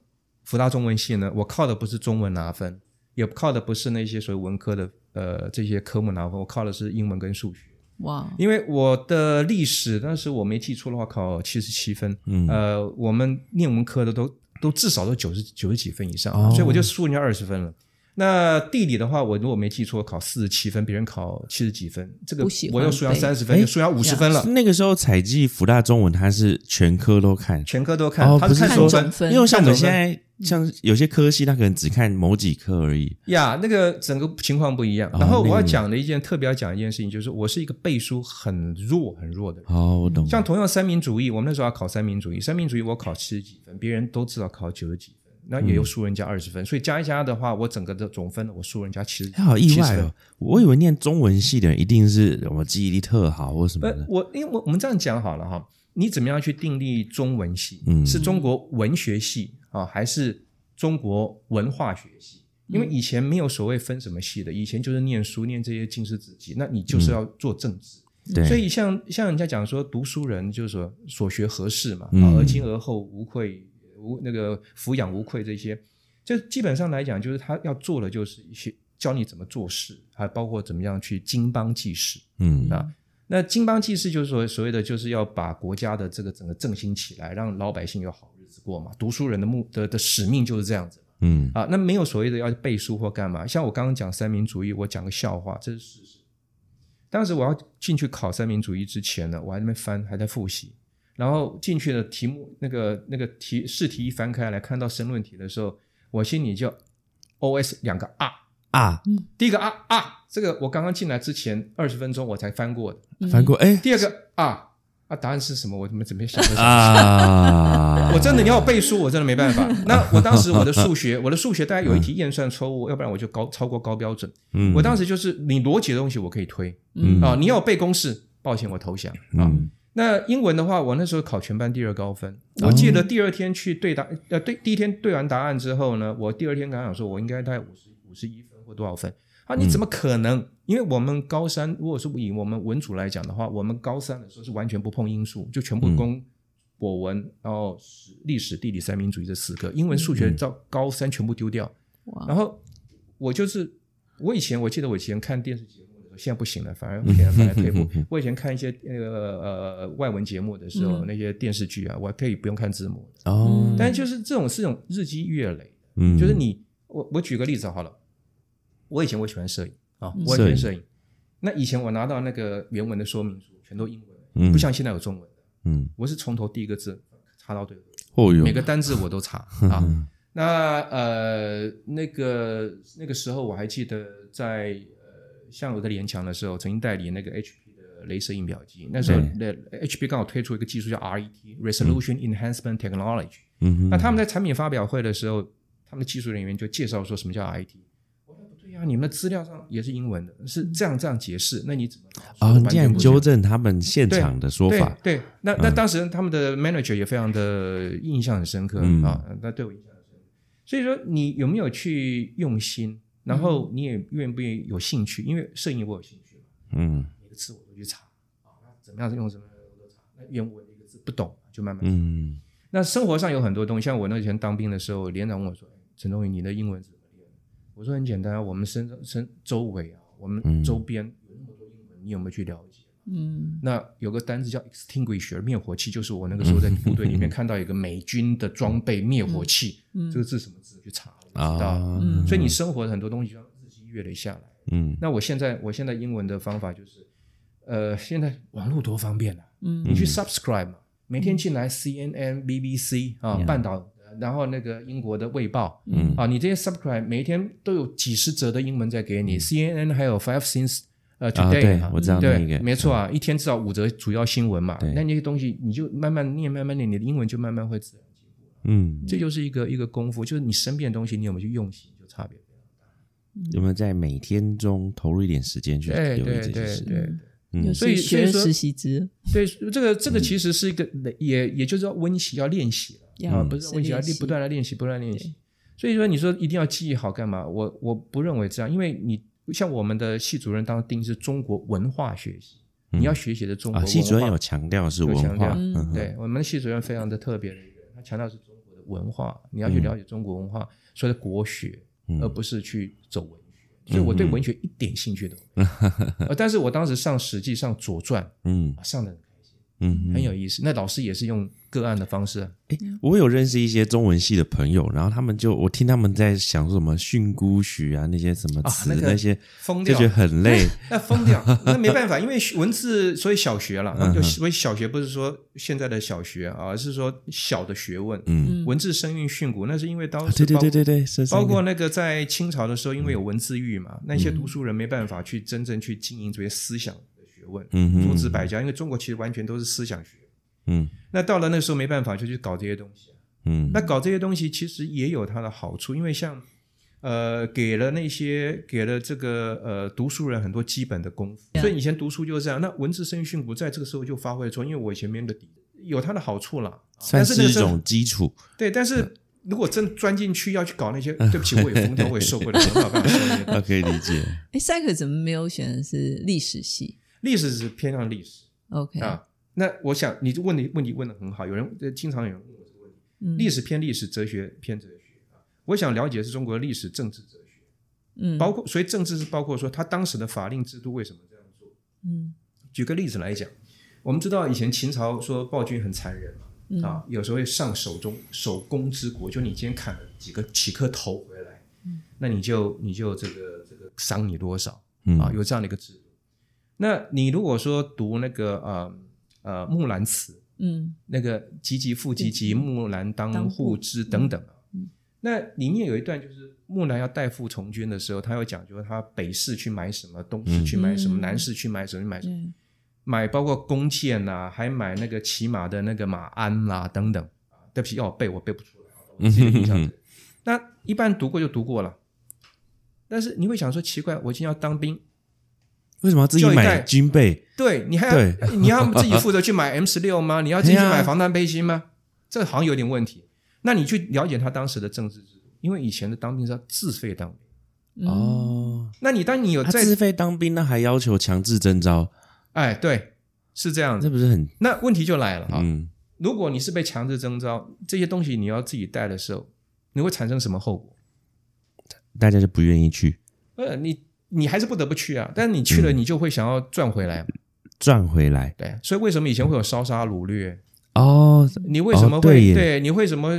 福大中文系呢，我靠的不是中文拿分，也靠的不是那些所谓文科的呃这些科目拿分，我靠的是英文跟数学。哇！因为我的历史当时我没记错的话，考七十七分。嗯，呃，我们念文科的都都至少都九十九十几分以上，所以我就输人家二十分了。那地理的话，我如果没记错，考四十七分，别人考七十几分，这个我又输人家三十分，又输人家五十分了。那个时候采集福大中文，他是全科都看，全科都看，他是看总分，因为像我们现在。像有些科系，他可能只看某几科而已。呀，那个整个情况不一样。然后我要讲的一件特别要讲一件事情，就是我是一个背书很弱很弱的人。哦，我懂。像同样三民主义，我们那时候要考三民主义，三民主义我考七十几分，别人都知道考九十几分。那也有输人家二十分，所以加一加的话，我整个的总分我输人家其实好意外哦。我以为念中文系的人一定是我记忆力特好或什么的。我因为我我们这样讲好了哈，你怎么样去定立中文系？嗯，是中国文学系啊，还是中国文化学系？因为以前没有所谓分什么系的，以前就是念书念这些经史子集，那你就是要做政治。所以像像人家讲说，读书人就是说所学何事嘛，啊，而今而后无愧无那个抚养无愧这些，就基本上来讲，就是他要做的就是一些教你怎么做事，还包括怎么样去经邦济世，嗯。啊，那经邦济世就是说所谓的就是要把国家的这个整个振兴起来，让老百姓有好日子过嘛。读书人的目的的使命就是这样子，嗯啊，那没有所谓的要背书或干嘛。像我刚刚讲三民主义，我讲个笑话，这是事实。当时我要进去考三民主义之前呢，我还在那边翻，还在复习。然后进去的题目，那个那个题试题一翻开来看到申论题的时候，我心里就 O S 两个啊啊，第一个啊啊，这个我刚刚进来之前二十分钟我才翻过的，翻过哎。第二个啊。啊，答案是什么？我怎么怎么想的？啊！我真的你要我背书，我真的没办法。那我当时我的数学，我的数学大概有一题验算错误，要不然我就高超过高标准。嗯，我当时就是你逻辑的东西我可以推，嗯啊，你要背公式，抱歉我投降啊。那英文的话，我那时候考全班第二高分。我记得第二天去对答，呃，对，第一天对完答案之后呢，我第二天刚想说，我应该大概五十五十一分或多少分。啊，你怎么可能？因为我们高三，如果是以我们文组来讲的话，我们高三的时候是完全不碰英数，就全部攻国文，然后史、历史、地理、三民主义这四科，英文、数学到高三全部丢掉。然后我就是，我以前我记得我以前看电视节目的时候，现在不行了，反而 反而退步。我以前看一些那个呃外文节目的时候，那些电视剧啊，我可以不用看字幕哦。但就是这种是种日积月累，嗯，就是你，我我举个例子好了。我以前我喜欢摄影啊，我喜欢摄影。那以前我拿到那个原文的说明书，全都英文，不像现在有中文的。嗯，我是从头第一个字查到对，哦，每个单字我都查啊。那呃，那个那个时候我还记得，在呃，像我在联强的时候，曾经代理那个 HP 的镭射印表机。那时候那 HP 刚好推出一个技术叫 RET（Resolution Enhancement Technology）。嗯那他们在产品发表会的时候，他们的技术人员就介绍说什么叫 RET。啊，你们的资料上也是英文的，是这样这样解释，那你怎么啊？你这样纠正他们现场的说法。对，那那当时他们的 manager 也非常的印象很深刻啊，那对我印象很深。所以说，你有没有去用心？然后你也愿不愿意有兴趣？因为摄影我有兴趣嗯，每个字我都去查啊，怎么样用什么我都查。那原文一个字不懂就慢慢嗯。那生活上有很多东西，像我那以前当兵的时候，连长问我说：“陈忠宇，你的英文？”我说很简单，我们身身周围啊，我们周边有那么多英文，你有没有去了解？嗯，那有个单字叫 extinguisher，灭火器，就是我那个时候在部队里面看到一个美军的装备灭火器，这个字什么字？去查知道。嗯所以你生活的很多东西要日积月累下来。嗯，那我现在我现在英文的方法就是，呃，现在网络多方便啊，嗯，你去 subscribe 嘛，每天进来 CNN、BBC 啊，半岛。然后那个英国的卫报，嗯啊，你这些 subscribe 每一天都有几十则的英文在给你，CNN 还有 Five Things 呃 Today，我知道对，没错啊，一天至少五则主要新闻嘛，那那些东西你就慢慢念，慢慢念，你的英文就慢慢会自然进步。嗯，这就是一个一个功夫，就是你身边的东西，你有没有去用心，就差别非常大。有没有在每天中投入一点时间去留意这些事？嗯，所以学实习之，对这个这个其实是一个也也就是要温习要练习了。啊，不是问题啊，练不断的练习，不断练习。所以说，你说一定要记忆好干嘛？我我不认为这样，因为你像我们的系主任当定是中国文化学习，你要学习的中国文化。系主任有强调是文化，对我们的系主任非常的特别的一个人，他强调是中国的文化，你要去了解中国文化，所以国学，而不是去走文学。所以我对文学一点兴趣都没有。但是我当时上《史记》上《左传》，嗯，上的嗯，很有意思。那老师也是用。个案的方式，哎，我有认识一些中文系的朋友，然后他们就我听他们在想说什么训诂学啊，那些什么词，那些疯掉，就觉得很累。那疯掉，那没办法，因为文字，所以小学了，就所以小学不是说现在的小学啊，而是说小的学问。嗯，文字声韵训诂，那是因为当时对对对对对，包括那个在清朝的时候，因为有文字狱嘛，那些读书人没办法去真正去经营这些思想的学问，诸子百家，因为中国其实完全都是思想学。嗯，那到了那时候没办法，就去搞这些东西。嗯，那搞这些东西其实也有它的好处，因为像呃给了那些给了这个呃读书人很多基本的功夫，所以以前读书就是这样。那文字声训诂在这个时候就发挥出，因为我以前没的底，有它的好处了，算是一种基础。对，但是如果真钻进去要去搞那些，对不起，我也疯掉，我也受不了，没有办法受。可以理解。哎，赛克怎么没有选的是历史系？历史是偏向历史。OK 啊，那我想你问题问题问的很好，有人经常有人问我这个问题：历史偏历史，哲学偏哲学啊。我想了解的是中国的历史、政治、哲学，嗯，包括所以政治是包括说他当时的法令制度为什么这样做？嗯，举个例子来讲，我们知道以前秦朝说暴君很残忍嘛，啊，有时候会上手中手工之国，就你今天砍了几个几颗头回来，嗯那你就你就这个这个赏你多少啊？有这样的一个制度。那你如果说读那个呃呃《木兰辞》，嗯，那个“唧唧复唧唧，木兰当户织”等等嗯，那里面有一段就是木兰要代父从军的时候，他要讲究他北市去买什么，东市去买什么，南市去买什么，买什么，买包括弓箭呐，还买那个骑马的那个马鞍啦等等啊。对不起，要我背我背不出来，这个印象。那一般读过就读过了，但是你会想说奇怪，我今天要当兵。为什么要自己买军备？对你还要 你要自己负责去买 M 十六吗？你要自己去买防弹背心吗？这好像有点问题。那你去了解他当时的政治制度，因为以前的当兵是要自费当兵哦。那你当你有在自费当兵，那还要求强制征召？哎，对，是这样。这不是很？那问题就来了啊！如果你是被强制征召，这些东西你要自己带的时候，你会产生什么后果？大家就不愿意去。呃，你。你还是不得不去啊，但是你去了，你就会想要赚回来，赚回来。对，所以为什么以前会有烧杀掳掠？哦，你为什么会对？你为什么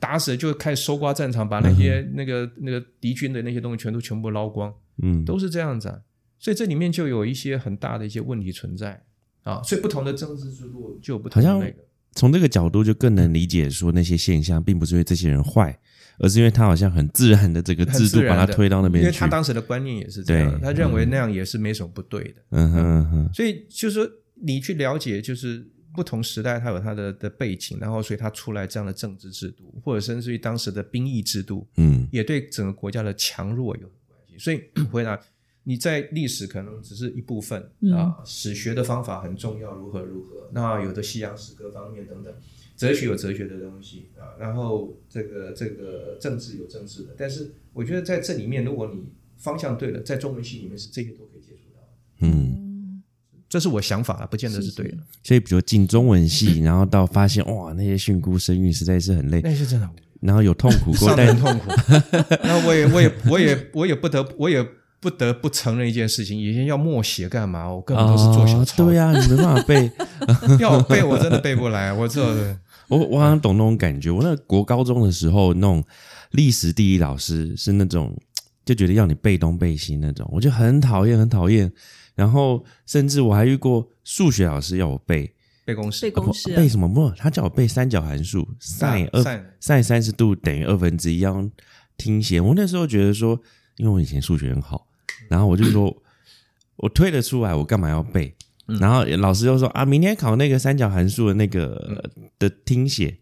打死就开始搜刮战场，把那些那个那个敌军的那些东西全都全部捞光？嗯，都是这样子啊。所以这里面就有一些很大的一些问题存在啊。所以不同的政治制度就有不同的那个。从这个角度就更能理解说那些现象，并不是因为这些人坏。而是因为他好像很自然的这个制度把他推到那边去，因为他当时的观念也是这样，他认为那样也是没什么不对的。嗯哼哼。所以就是说，你去了解，就是不同时代它有它的的背景，然后所以它出来这样的政治制度，或者甚至于当时的兵役制度，嗯，也对整个国家的强弱有关系。所以回答你在历史可能只是一部分啊，史学的方法很重要，如何如何。那有的西洋史各方面等等。哲学有哲学的东西啊，然后这个这个政治有政治的，但是我觉得在这里面，如果你方向对了，在中文系里面是这些都可以接触到。嗯，这是我想法啊，不见得是对的。所以，比如进中文系，然后到发现哇，那些训诂声韵实在是很累，那是真的。然后有痛苦过，但痛苦。那我也我也我也我也不得我也不得不承认一件事情，以前要默写干嘛？我根本都是做小抄。对呀，你没办法背，要背我真的背不来。我这。我我好像懂那种感觉。我那国高中的时候，那种历史地理老师是那种就觉得要你背东背西那种，我就很讨厌，很讨厌。然后甚至我还遇过数学老师要我背背公式，背公式背什么？不，他叫我背三角函数，sin 二 sin 三十度等于二分之一，要听写。我那时候觉得说，因为我以前数学很好，然后我就说，我推得出来，我干嘛要背？然后老师又说啊，明天考那个三角函数的那个的听写，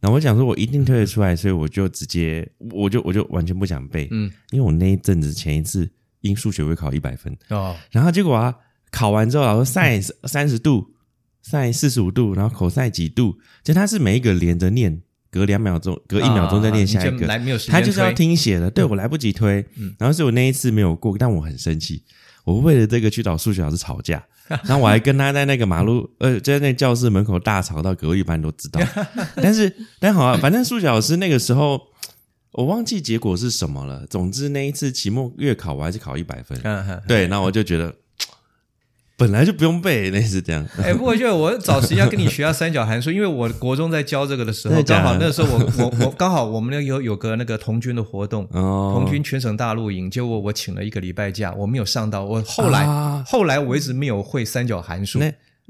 然后我想说我一定推得出来，所以我就直接我就我就完全不想背，嗯，因为我那一阵子前一次因数学会考一百分。哦，然后结果啊考完之后老师 sin 三十度，sin 四十五度，然后 cos 几度，就他是每一个连着念，隔两秒钟，隔一秒钟再念下一个，他就是要听写的，对我来不及推，然后是我那一次没有过，但我很生气，我为了这个去找数学老师吵架。然后我还跟他在那个马路，呃，在那教室门口大吵，到隔壁班都知道。但是，但好啊，反正数学老师那个时候，我忘记结果是什么了。总之那一次期末月考，我还是考一百分。对，那我就觉得。本来就不用背，类似这样。哎，不过就我找时间跟你学下三角函数，因为我国中在教这个的时候，刚好那时候我我我刚好我们那有有个那个童军的活动，童军全省大露营，结果我请了一个礼拜假，我没有上到。我后来后来我一直没有会三角函数。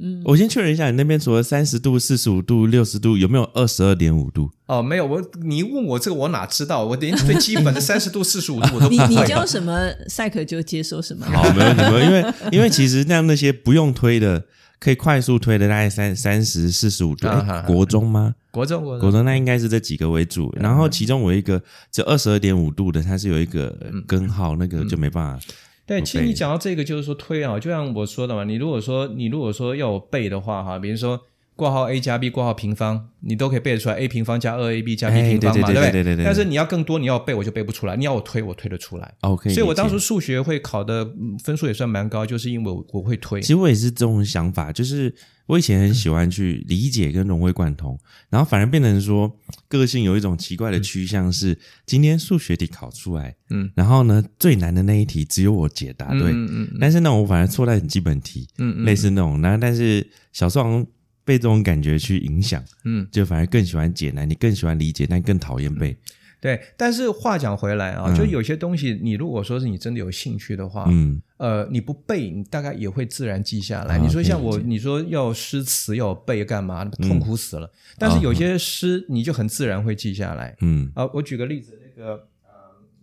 嗯，我先确认一下，你那边除了三十度、四十五度、六十度，有没有二十二点五度？哦，没有。我你问我这个，我哪知道？我连最基本的 三十度、四十五度我都你你教什么赛克就接受什么。好，没问题，没有，因为因为其实那样那些不用推的，可以快速推的，大概三三十四十五度。国中吗？国中国国中那应该是这几个为主，然后其中我一个就二十二点五度的，它是有一个根号，那个就没办法。对，其实你讲到这个，就是说推啊，就像我说的嘛，你如果说你如果说要我背的话哈，比如说。括号 a 加 b 括号平方，你都可以背得出来。a 平方加二 ab 加 b 平方嘛，对不对？但是你要更多，你要背我就背不出来。你要我推，我推得出来。OK，所以我当时数学会考的分数也算蛮高，就是因为我我会推。其实我也是这种想法，就是我以前很喜欢去理解跟融会贯通，然后反而变成说个性有一种奇怪的趋向，是今天数学题考出来，嗯，然后呢最难的那一题只有我解答对，嗯嗯，但是呢我反而错在很基本题，嗯嗯，类似那种，那但是小时候。被这种感觉去影响，嗯，就反而更喜欢解难，你更喜欢理解，但更讨厌背。对，但是话讲回来啊，就有些东西，你如果说是你真的有兴趣的话，嗯，呃，你不背，你大概也会自然记下来。你说像我，你说要诗词要背干嘛？痛苦死了。但是有些诗，你就很自然会记下来。嗯，啊，我举个例子，那个呃，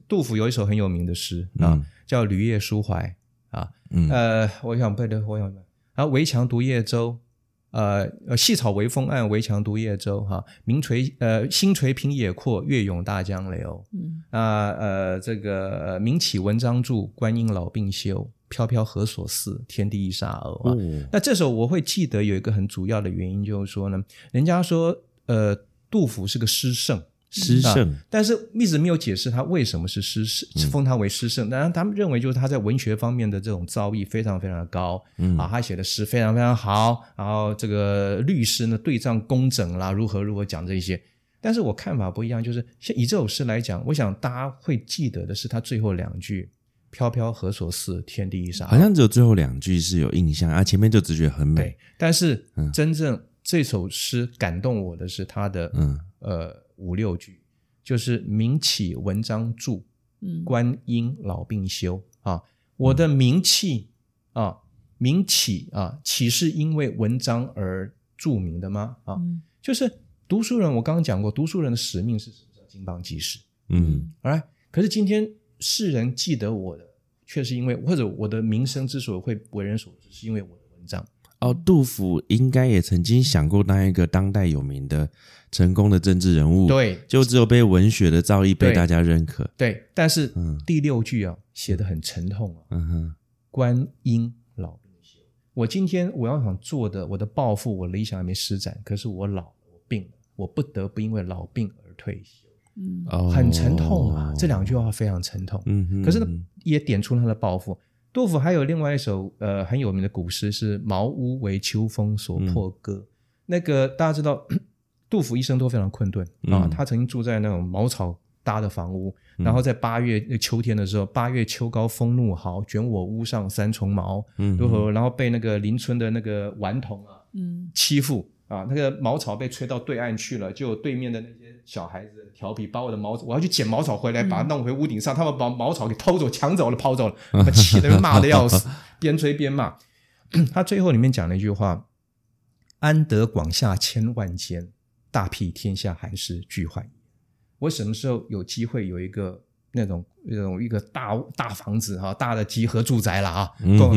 杜甫有一首很有名的诗啊，叫《旅夜书怀》啊，呃，我想背的，我想背，然后围墙独夜舟。呃呃，细草微风岸，围墙独夜舟。哈，名垂呃，星垂平野阔，月涌大江流。嗯，啊呃，这个名起文章著，观音老病休。飘飘何所似？天地一沙鸥。啊，那这首我会记得有一个很主要的原因，就是说呢，人家说呃，杜甫是个诗圣。诗圣，但是一直没有解释他为什么是诗圣，封他为诗圣。当然，他们认为就是他在文学方面的这种造诣非常非常的高，啊，他写的诗非常非常好，然后这个律师呢对仗工整啦，如何如何讲这些。但是我看法不一样，就是像以这首诗来讲，我想大家会记得的是他最后两句“飘飘何所似，天地一沙”，好像只有最后两句是有印象，啊，前面就只觉得很美。但是真正这首诗感动我的是他的，嗯呃。五六句就是名起文章著，观音老病休啊！我的名气啊，名起啊，岂是因为文章而著名的吗？啊，就是读书人，我刚刚讲过，读书人的使命是什么？叫金榜济世。嗯，来，可是今天世人记得我的，却是因为或者我的名声之所以会为人所知，是因为我的文章。哦，杜甫应该也曾经想过当一个当代有名的、成功的政治人物，对，就只有被文学的造诣被大家认可。对，但是第六句啊，写的很沉痛啊。嗯哼，观音老病休。我今天我要想做的，我的抱负，我理想还没施展，可是我老，我病了，我不得不因为老病而退休。嗯，很沉痛啊，这两句话非常沉痛。嗯哼，可是呢，也点出他的抱负。杜甫还有另外一首呃很有名的古诗是《茅屋为秋风所破歌》。那个大家知道，杜甫一生都非常困顿啊。他曾经住在那种茅草搭的房屋，然后在八月秋天的时候，八月秋高风怒号，卷我屋上三重茅。嗯，然后被那个邻村的那个顽童啊，嗯，欺负啊，那个茅草被吹到对岸去了，就对面的那些小孩子。调皮把我的茅草，我要去捡茅草回来，把它弄回屋顶上。他们把茅草给偷走、抢走了、抛走了，气得骂的要死，边吹边骂。他最后里面讲了一句话：“安得广厦千万间，大庇天下寒士俱欢。”我什么时候有机会有一个那种那种一个大大房子哈，大的集合住宅了啊，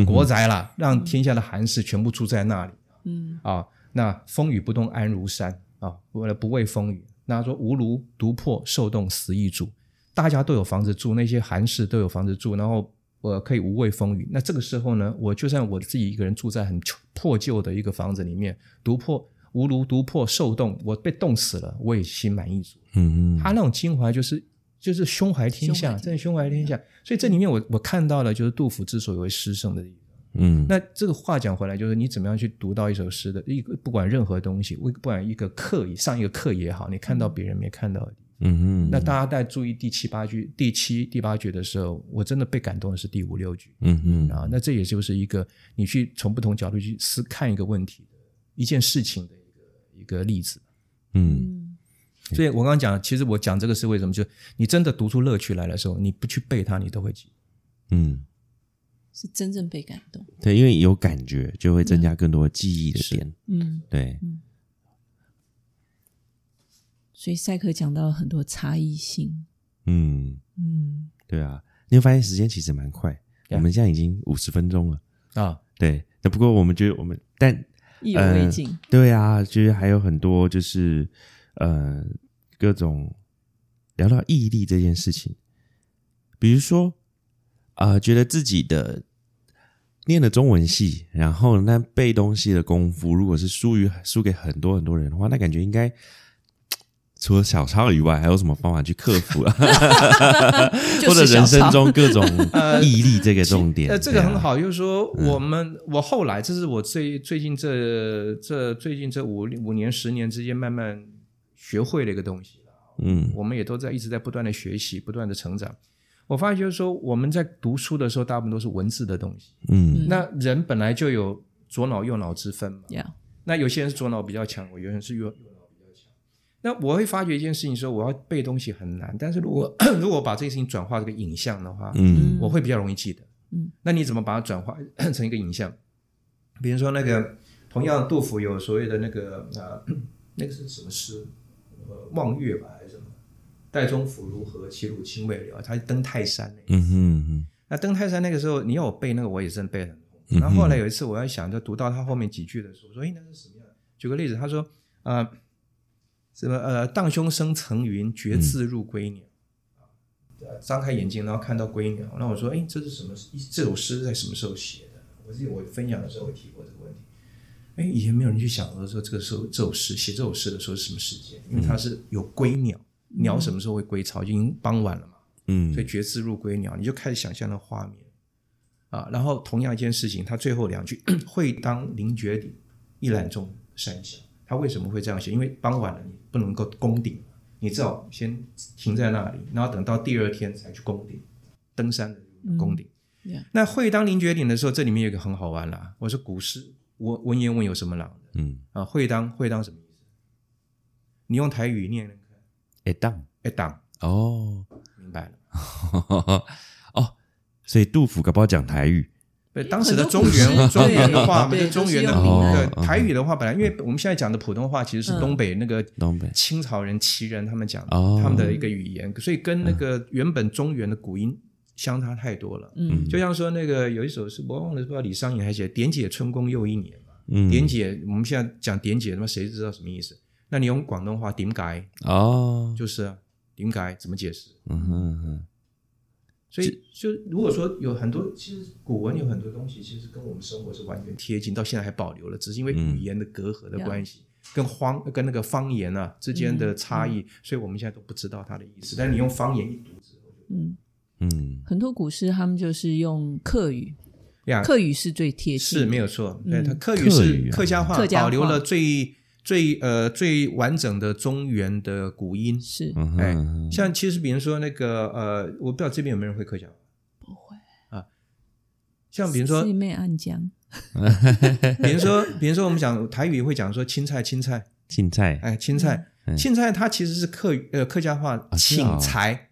国宅了，让天下的寒士全部住在那里。嗯啊，那风雨不动安如山啊，为了不畏风雨。那说无炉独破受冻死亦主，大家都有房子住，那些寒士都有房子住，然后我可以无畏风雨。那这个时候呢，我就算我自己一个人住在很破旧的一个房子里面，独破无炉独破受冻，我被冻死了，我也心满意足。嗯嗯，他那种情怀就是就是胸怀天下，真的胸怀天下。所以这里面我我看到了，就是杜甫之所以为诗圣的。嗯，那这个话讲回来，就是你怎么样去读到一首诗的一个，不管任何东西，不管一个课上一个课也好，你看到别人没看到的，嗯嗯。那大家在注意第七八句、第七、第八句的时候，我真的被感动的是第五六句，嗯嗯。啊，那这也就是一个你去从不同角度去思看一个问题的一件事情的一个一个例子，嗯。所以我刚刚讲，其实我讲这个是为什么？就你真的读出乐趣来的时候，你不去背它，你都会记，嗯。是真正被感动，对，因为有感觉就会增加更多记忆的点，嗯，对，嗯，所以赛克讲到很多差异性，嗯。嗯，对啊，你会发现时间其实蛮快，我们现在已经五十分钟了啊，对，那不过我们觉得我们但意犹未尽，对啊，就是还有很多就是呃各种聊到毅力这件事情，比如说啊，觉得自己的念的中文系，然后那背东西的功夫，如果是输于输给很多很多人的话，那感觉应该。除了小抄以外，还有什么方法去克服啊？或者人生中各种毅力这个重点？呃，这个很好，就是说我们我后来，这是我最最近这这最近这五五年十年之间慢慢学会的一个东西嗯，我们也都在一直在不断的学习，不断的成长。我发现就是说我们在读书的时候，大部分都是文字的东西。嗯，那人本来就有左脑右脑之分嘛。那有些人是左脑比较强，我有些人是右脑比较强。那我会发觉一件事情，说我要背东西很难，但是如果 如果把这个事情转化这个影像的话，嗯，我会比较容易记得。嗯，那你怎么把它转化成一个影像？比如说那个，同样杜甫有所谓的那个啊，那个是什么诗？呃，望月吧岱宗夫如何？齐鲁青未了。他登泰山。嗯哼哼。那登泰山那个时候，你要我背那个，我也真背很多。然后后来有一次，我要想，就读到他后面几句的时候，我说：“哎，那是什么样？”举个例子，他说：“啊。”什么呃，荡胸生层云，决眦入归鸟。张开眼睛，然后看到归鸟。那我说，哎，这是什么？这首诗在什么时候写的？我记得我分享的时候，我提过这个问题。哎，以前没有人去想到说，这个时候这首诗写这首诗的时候是什么时间？因为它是有归鸟，鸟什么时候会归巢？已经傍晚了嘛。嗯。所以决眦入归鸟，你就开始想象那画面啊。然后同样一件事情，他最后两句“会当凌绝顶，一览众山小”。他为什么会这样写？因为傍晚了，你不能够攻顶，你只好先停在那里，然后等到第二天才去攻顶，登山的攻顶。那会当凌绝顶的时候，这里面有一个很好玩啦。我说古诗文文言文有什么朗的？嗯啊，会当会当什么意思？你用台语念念看。哎当哎当哦，明白了。哦，所以杜甫搞不好讲台语。对，当时的中原中原的话，中原的台语的话，本来因为我们现在讲的普通话其实是东北那个东北清朝人旗人他们讲他们的一个语言，所以跟那个原本中原的古音相差太多了。嗯，就像说那个有一首是我忘了，不知道李商隐还写“点解春宫又一年”嘛。嗯，点解我们现在讲点解，他妈谁知道什么意思？那你用广东话点解哦，就是点解怎么解释？嗯哼哼。所以，就如果说有很多，其实古文有很多东西，其实跟我们生活是完全贴近，到现在还保留了，只是因为语言的隔阂的关系，跟方跟那个方言啊之间的差异，所以我们现在都不知道它的意思。但是你用方言一读之后，嗯嗯，很多古诗他们就是用客语，呀，客语是最贴切，是没有错。对，他客语是客家话，保留了最。最呃最完整的中原的古音是。哎，像其实比如说那个呃，我不知道这边有没有人会客家话，不会。啊。像比如说四妹暗江，比如说比如说我们讲台语会讲说青菜青菜青菜哎青菜青菜它其实是客呃客家话请财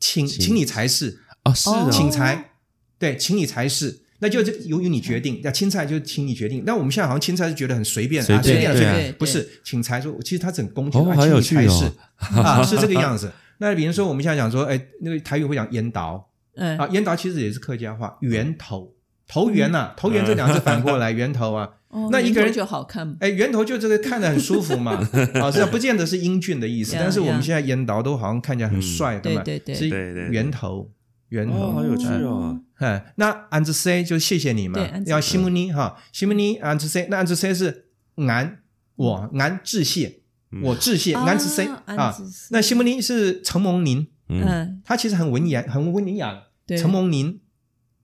请请你才是哦。是请财对请你才是。那就由于你决定，那青菜就请你决定。那我们现在好像青菜是觉得很随便啊，随便随便，不是请裁说，其实它整公平啊，请你才是啊，是这个样子。那比如说我们现在讲说，哎，那个台语会讲烟导，嗯。啊，烟导其实也是客家话，源头。头源呐，头源这两个字反过来，源头啊，那一个人就好看，哎，源头就这个看着很舒服嘛，啊，这不见得是英俊的意思，但是我们现在烟导都好像看起来很帅，对对对，是源头。源头好有趣哦，哎，那 and say 就谢谢你嘛，要西姆尼哈，西姆尼 and say，那 and say 是俺我俺致谢，我致谢 and say 啊，那西姆尼是承蒙您，嗯，他其实很文雅，很文雅，承蒙您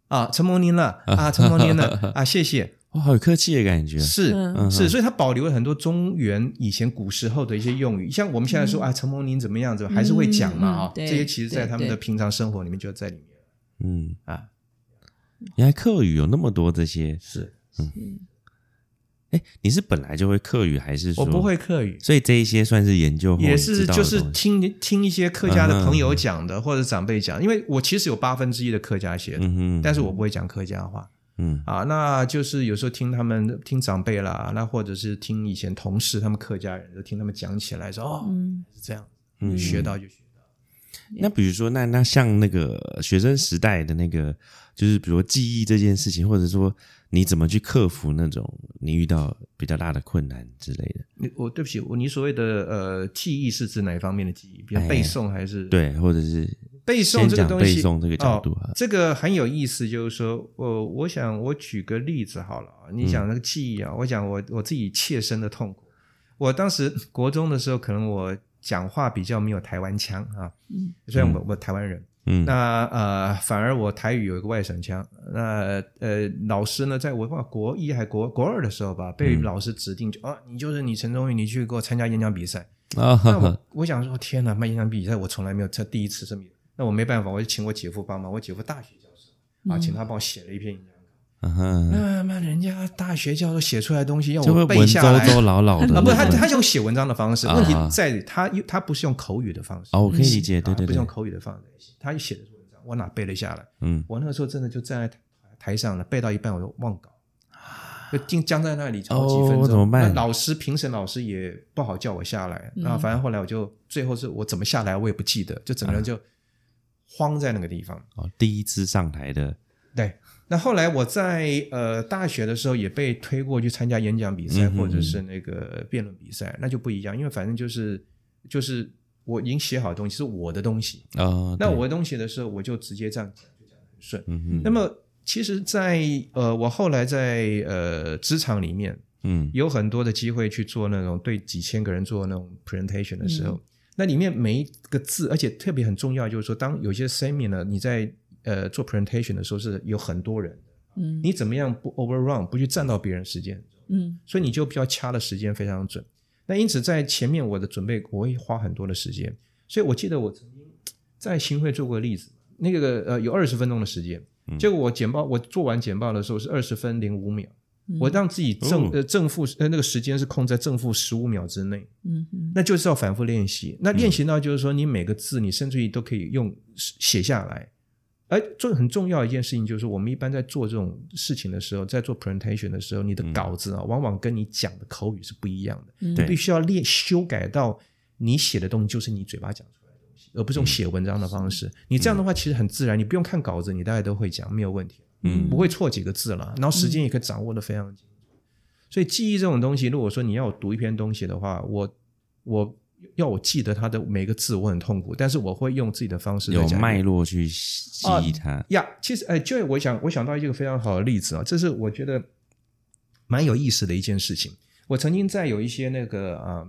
啊，承蒙您了啊，承蒙您了 啊，谢谢。哇，好有客气的感觉，是是，所以它保留了很多中原以前古时候的一些用语，像我们现在说啊，承蒙您怎么样子，还是会讲嘛啊，这些其实在他们的平常生活里面就在里面。嗯。啊，原来客语有那么多这些，是。嗯，哎，你是本来就会客语还是？我不会客语，所以这一些算是研究，也是就是听听一些客家的朋友讲的或者长辈讲，因为我其实有八分之一的客家血统，但是我不会讲客家话。嗯啊，那就是有时候听他们听长辈啦，那或者是听以前同事他们客家人，就听他们讲起来说哦，是这样，学到就学到。那比如说，那那像那个学生时代的那个，就是比如说记忆这件事情，或者说你怎么去克服那种你遇到比较大的困难之类的。你我对不起，我你所谓的呃记忆是指哪一方面的记忆？比如背诵还是对，或者是背诵这个东西？背诵这个角度啊，这个很有意思。就是说，我我想我举个例子好了啊，你讲那个记忆啊，我讲我我自己切身的痛苦。我当时国中的时候，可能我。讲话比较没有台湾腔啊，虽然我我台湾人，嗯，那呃反而我台语有一个外省腔，那呃老师呢，在我国一还国国二的时候吧，被老师指定就啊，你就是你陈忠宇，你去给我参加演讲比赛啊。那我我想说，天哪，卖演讲比赛我从来没有这第一次这么，那我没办法，我就请我姐夫帮忙，我姐夫大学教授啊，请他帮我写了一篇演讲稿。那那人家大学教授写出来的东西要我背下来，周周老老的啊，不，他他用写文章的方式，问题在于他他不是用口语的方式，哦，我可以理解，对对，不是用口语的方式，他写的是文章，我哪背得下来？嗯，我那个时候真的就站在台上了，背到一半我就忘稿，就僵僵在那里好几分钟，怎么办？老师评审老师也不好叫我下来，那反正后来我就最后是我怎么下来我也不记得，就整个人就慌在那个地方。哦，第一次上台的，对。那后来我在呃大学的时候也被推过去参加演讲比赛或者是那个辩论比赛，那就不一样，因为反正就是就是我已经写好东西是我的东西啊，那我的东西的时候我就直接这样讲就讲很顺。嗯嗯。那么其实，在呃我后来在呃职场里面，嗯，有很多的机会去做那种对几千个人做那种 presentation 的时候，那里面每一个字，而且特别很重要，就是说当有些 seminar 你在呃，做 presentation 的时候是有很多人，嗯，你怎么样不 overrun，不去占到别人时间，嗯，所以你就比较掐的时间非常准。那因此在前面我的准备我会花很多的时间，所以我记得我曾经在新会做过例子，那个呃有二十分钟的时间，结果我简报我做完简报的时候是二十分零五秒，我让自己正呃正负呃那个时间是控在正负十五秒之内，嗯那就是要反复练习。那练习到就是说你每个字你甚至于都可以用写下来。而做很重要一件事情就是，我们一般在做这种事情的时候，在做 presentation 的时候，你的稿子啊，往往跟你讲的口语是不一样的。你必须要练修改到你写的东西就是你嘴巴讲出来的东西，而不是用写文章的方式。你这样的话其实很自然，你不用看稿子，你大概都会讲，没有问题。嗯，不会错几个字了，然后时间也可以掌握的非常清楚。所以记忆这种东西，如果说你要我读一篇东西的话，我我。要我记得它的每个字，我很痛苦，但是我会用自己的方式有脉络去记忆它呀。其实，哎，就我想，我想到一个非常好的例子啊，这是我觉得蛮有意思的一件事情。我曾经在有一些那个啊，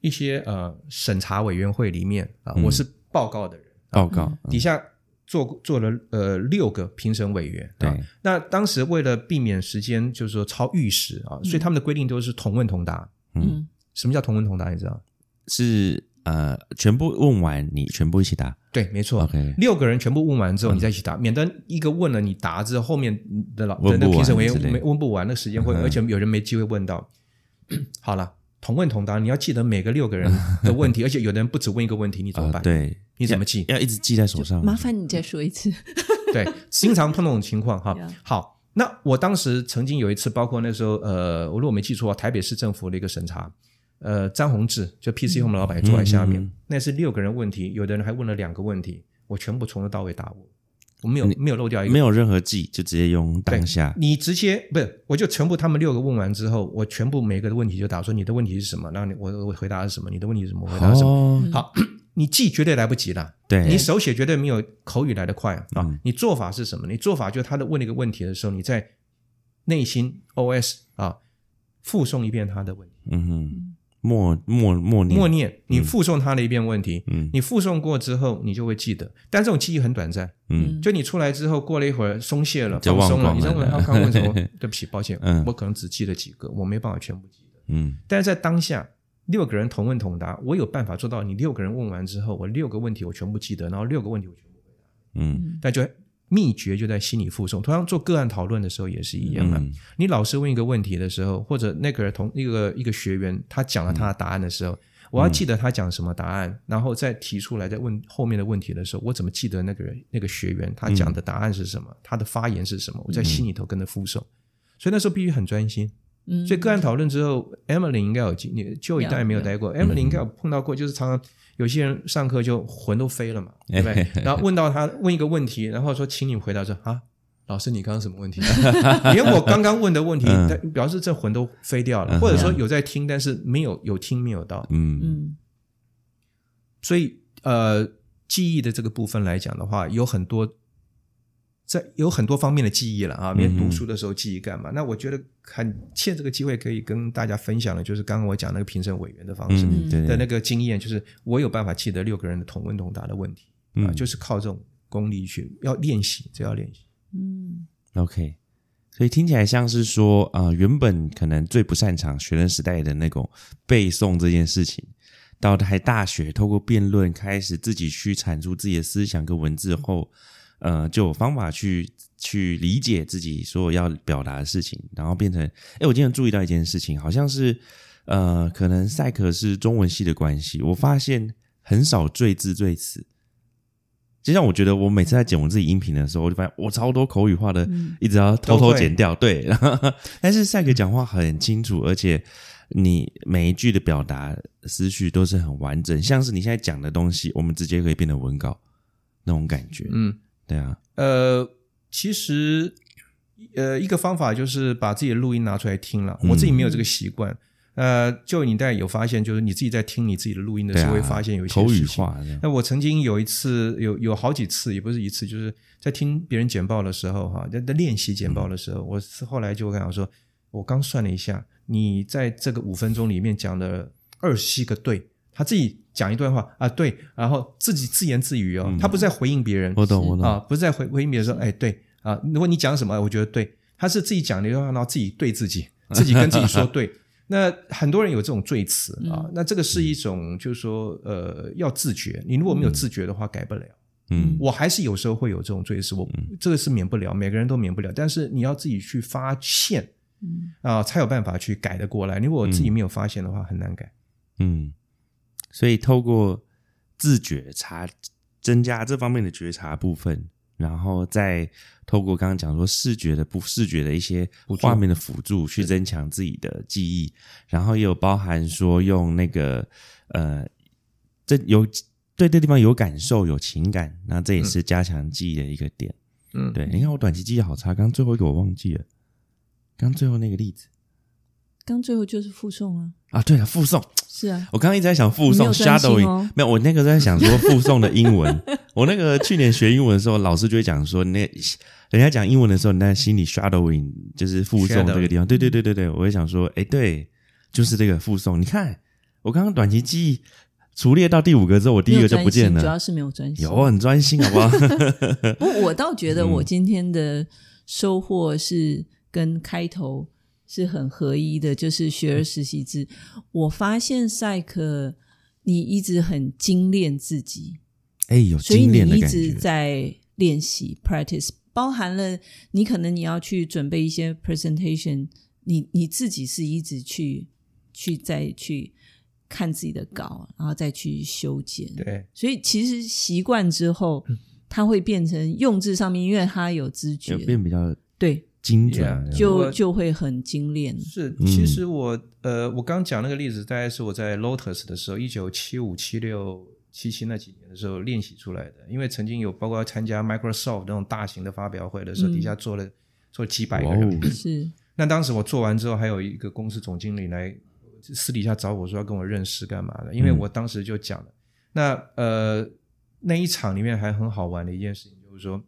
一些呃审查委员会里面啊，我是报告的人，报告底下做做了呃六个评审委员。对，那当时为了避免时间，就是说超预时啊，所以他们的规定都是同问同答。嗯，什么叫同问同答？你知道？是呃，全部问完，你全部一起答。对，没错。OK，六个人全部问完之后，你再一起答，免得一个问了你答之后，后面的老的评审委员没问不完，那时间会，而且有人没机会问到。好了，同问同答，你要记得每个六个人的问题，而且有的人不止问一个问题，你怎么办？对，你怎么记？要一直记在手上。麻烦你再说一次。对，经常碰到这种情况哈。好，那我当时曾经有一次，包括那时候，呃，我如果没记错，台北市政府的一个审查。呃，张宏志就 PC Home 老板坐在下面，那是六个人问题，有的人还问了两个问题，我全部从头到尾答我，我没有没有漏掉一个，没有任何记，就直接用当下。你直接不是，我就全部他们六个问完之后，我全部每个的问题就答说你的问题是什么，然后你我我回答是什么，你的问题是什么，回答什么。好，你记绝对来不及了，对你手写绝对没有口语来的快啊。你做法是什么？你做法就是他的问那个问题的时候，你在内心 OS 啊复诵一遍他的问题。嗯哼。默默默念，默念，你复诵他的一遍问题，嗯，你复诵过之后，你就会记得。但这种记忆很短暂，嗯，就你出来之后，过了一会儿松懈了，放松了，你再问他刚问什么？对不起，抱歉，嗯，我可能只记得几个，我没办法全部记得，嗯。但是在当下，六个人同问同答，我有办法做到。你六个人问完之后，我六个问题我全部记得，然后六个问题我全部回答，嗯，但就。秘诀就在心理附送，同样做个案讨论的时候也是一样的。你老师问一个问题的时候，或者那个同一个一个学员他讲了他的答案的时候，我要记得他讲什么答案，然后再提出来再问后面的问题的时候，我怎么记得那个人那个学员他讲的答案是什么，他的发言是什么？我在心里头跟着附送，所以那时候必须很专心。嗯，所以个案讨论之后，Emily 应该有经历，就一代没有待过，Emily 应该有碰到过，就是常常有些人上课就魂都飞了嘛，对不对？然后问到他问一个问题，然后说，请你回答说啊。老师，你刚刚什么问题？连我刚刚问的问题，表示这魂都飞掉了，或者说有在听，但是没有有听没有到。嗯嗯。所以呃，记忆的这个部分来讲的话，有很多在有很多方面的记忆了啊。连读书的时候记忆干嘛？那我觉得很欠这个机会可以跟大家分享的，就是刚刚我讲那个评审委员的方式的那个经验，就是我有办法记得六个人的同问同答的问题啊，就是靠这种功力去要练习，这要练习。嗯，OK，所以听起来像是说啊，原本可能最不擅长学生时代的那种背诵这件事情，到台大学透过辩论开始自己去阐述自己的思想跟文字后，呃，就有方法去去理解自己所有要表达的事情，然后变成，哎，我今天注意到一件事情，好像是呃，可能赛克是中文系的关系，我发现很少赘字赘词。就像我觉得，我每次在剪我自己音频的时候，我就发现我超多口语化的，一直要偷偷剪掉。对，但是赛克讲话很清楚，而且你每一句的表达思绪都是很完整，像是你现在讲的东西，我们直接可以变成文稿那种感觉。嗯，对啊。呃，其实呃，一个方法就是把自己的录音拿出来听了。我自己没有这个习惯。呃，就你大概有发现，就是你自己在听你自己的录音的时候，会发现有一些事情。那我曾经有一次，有有好几次，也不是一次，就是在听别人简报的时候，哈，在在练习简报的时候，我是后来就跟他说，我刚算了一下，你在这个五分钟里面讲了二十七个对，他自己讲一段话啊，对，然后自己自言自语哦，他不是在回应别人，我懂我懂啊，不是在回回应别人说，哎，对啊，如果你讲什么，我觉得对，他是自己讲的一段话，然后自己对自己，自己跟自己说对。那很多人有这种罪词啊，那这个是一种，就是说，呃，要自觉。你如果没有自觉的话，改不了。嗯，我还是有时候会有这种罪词，我这个是免不了，每个人都免不了。但是你要自己去发现，嗯啊，才有办法去改得过来。如果我自己没有发现的话，很难改。嗯，所以透过自觉察，增加这方面的觉察部分。然后再透过刚刚讲说视觉的不视觉的一些画面的辅助，去增强自己的记忆，然后也有包含说用那个呃，这有对这地方有感受有情感，那这也是加强记忆的一个点。嗯，对，你看我短期记忆好差，刚最后一个我忘记了，刚最后那个例子，刚最后就是附送啊啊，对了，附送。是啊，我刚刚一直在想附送 shadowing，没有，我那个在想说附送的英文。我那个去年学英文的时候，老师就会讲说，那人家讲英文的时候，你在心里 shadowing 就是附送这个地方。对对对对对，我会想说，哎，对，就是这个附送。你看，我刚刚短期记忆除列到第五个之后，我第一个就不见了。主要是没有专心，有很专心，好不好？不，我倒觉得我今天的收获是跟开头。是很合一的，就是学而时习之。我发现赛克，你一直很精炼自己，哎，有精炼的感觉。一直在练习 practice，包含了你可能你要去准备一些 presentation，你你自己是一直去去再去看自己的稿，然后再去修剪。对，所以其实习惯之后，它会变成用字上面，因为它有知觉，变比较对。精准就就会很精炼。是，其实我呃，我刚讲那个例子，大概是我在 Lotus 的时候，一九七五、七六、七七那几年的时候练习出来的。因为曾经有包括参加 Microsoft 那种大型的发表会的时候，底下坐了坐几百个人。是。那当时我做完之后，还有一个公司总经理来私底下找我说要跟我认识干嘛的？因为我当时就讲了，那呃那一场里面还很好玩的一件事情，就是说。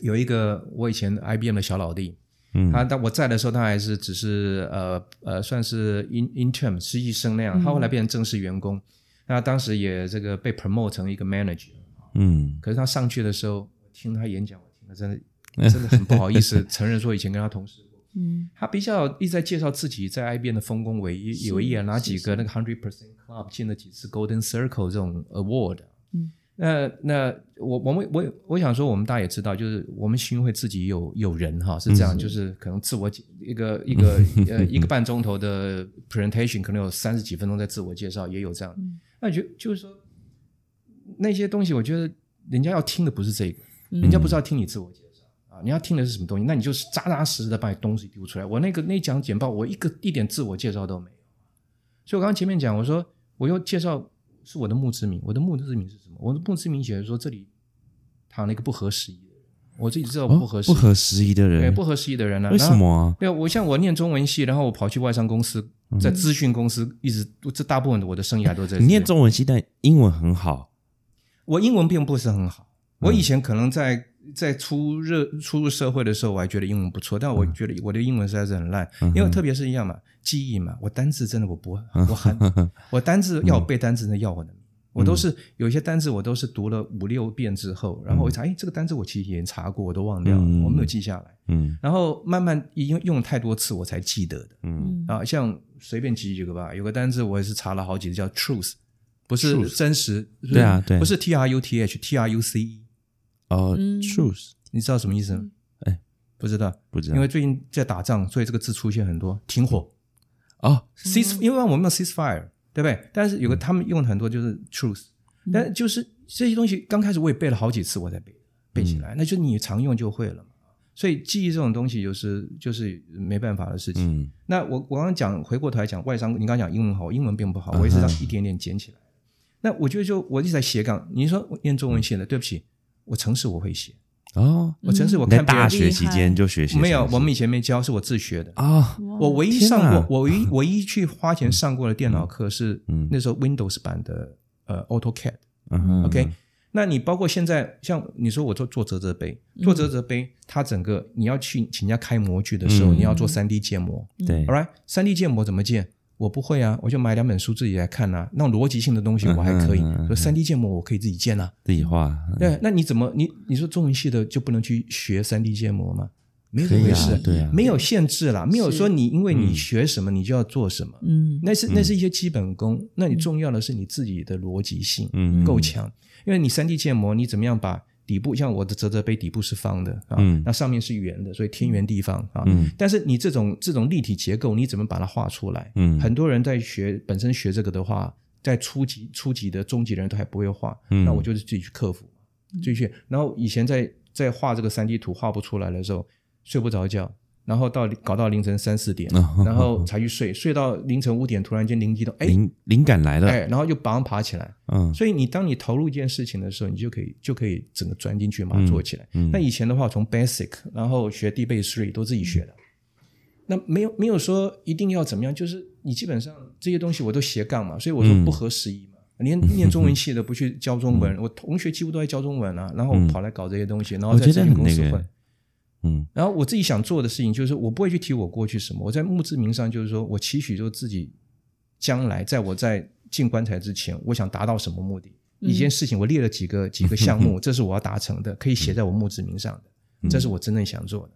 有一个我以前 IBM 的小老弟，嗯，他当我在的时候，他还是只是呃呃算是 in intern 实习生那样，他后来变成正式员工，那当时也这个被 promote 成一个 manager，嗯，可是他上去的时候，听他演讲，我听了真的 真的很不好意思 承认说以前跟他同事过，嗯，他比较一直在介绍自己在 IBM 的丰功伟业，有一哪几个那个 hundred percent club 进了几次 golden circle 这种 award，嗯。那那我我们我我想说，我们大家也知道，就是我们新会自己有有人哈，是这样，就是可能自我一个一个呃一个半钟头的 presentation，可能有三十几分钟在自我介绍，也有这样。那就就是说那些东西，我觉得人家要听的不是这个，人家不是要听你自我介绍啊，你要听的是什么东西？那你就是扎扎实实的把你东西丢出来。我那个那讲简报，我一个一点自我介绍都没有。所以我刚刚前面讲，我说我要介绍是我的墓志铭，我的墓志铭是什么？我的墓志铭写的说这里躺了一个不合时宜的人，我自己知道不合时不合时宜的人，对不合时宜的人呢？为什么啊？对，我像我念中文系，然后我跑去外商公司，在资讯公司，一直这大部分的我的生涯都在。你念中文系，但英文很好。我英文并不是很好，我以前可能在。在初热初入社会的时候，我还觉得英文不错，但我觉得我的英文实在是很烂，因为特别是一样嘛，记忆嘛，我单字真的我不我很 我单字要背单字那要我的命，我都是有一些单字我都是读了五六遍之后，然后我一查，哎，这个单字我其实也查过，我都忘掉了，我没有记下来，嗯，然后慢慢因为用太多次我才记得的，嗯。啊，像随便举几个吧，有个单字我也是查了好几次，叫 truth，不是真实，对啊对，不是 t r u t h t r u c e。哦，truth，你知道什么意思吗？哎，不知道，不知道，因为最近在打仗，所以这个字出现很多，停火。哦，cease，因为我们有 ceasefire，对不对？但是有个他们用很多就是 truth，但就是这些东西刚开始我也背了好几次，我才背背起来，那就你常用就会了嘛。所以记忆这种东西，就是就是没办法的事情。那我我刚刚讲回过头来讲外商，你刚刚讲英文好，英文并不好，我也是一点点捡起来。那我觉得就我一直在斜杠，你说我念中文写的，对不起。我城市我会写哦，我真是我看大学期间就学习没有，我们以前没教，是我自学的。啊。我唯一上过，我唯一唯一去花钱上过的电脑课是那时候 Windows 版的呃 AutoCAD。OK，那你包括现在像你说我做做折折杯，做折折杯，它整个你要去请人家开模具的时候，你要做三 D 建模，对，All right，三 D 建模怎么建？我不会啊，我就买两本书自己来看呐。那种逻辑性的东西我还可以，说三 D 建模我可以自己建啊，自己画。对，那你怎么你你说中文系的就不能去学三 D 建模吗？没有这回事，对啊，没有限制啦，没有说你因为你学什么你就要做什么。嗯，那是那是一些基本功。那你重要的是你自己的逻辑性够强，因为你三 D 建模你怎么样把。底部像我的折折杯底部是方的啊，那上面是圆的，所以天圆地方啊。但是你这种这种立体结构，你怎么把它画出来？嗯很多人在学本身学这个的话，在初级、初级的、中级的人都还不会画，那我就是自己去克服，自己去。然后以前在在画这个三 D 图画不出来的时候，睡不着觉。然后到搞到凌晨三四点，然后才去睡，睡到凌晨五点，突然间灵机动，哎，灵灵感来了，哎，然后就马上爬起来，嗯，所以你当你投入一件事情的时候，你就可以就可以整个钻进去，马上做起来。那以前的话，从 basic，然后学 D base three 都自己学的，那没有没有说一定要怎么样，就是你基本上这些东西我都斜杠嘛，所以我说不合时宜嘛。连念中文系的不去教中文，我同学几乎都在教中文啊，然后跑来搞这些东西，然后在这些公司混。嗯，然后我自己想做的事情就是，我不会去提我过去什么。我在墓志铭上就是说，我期许就自己将来，在我在进棺材之前，我想达到什么目的？一件事情我列了几个几个项目，这是我要达成的，可以写在我墓志铭上的，这是我真正想做的。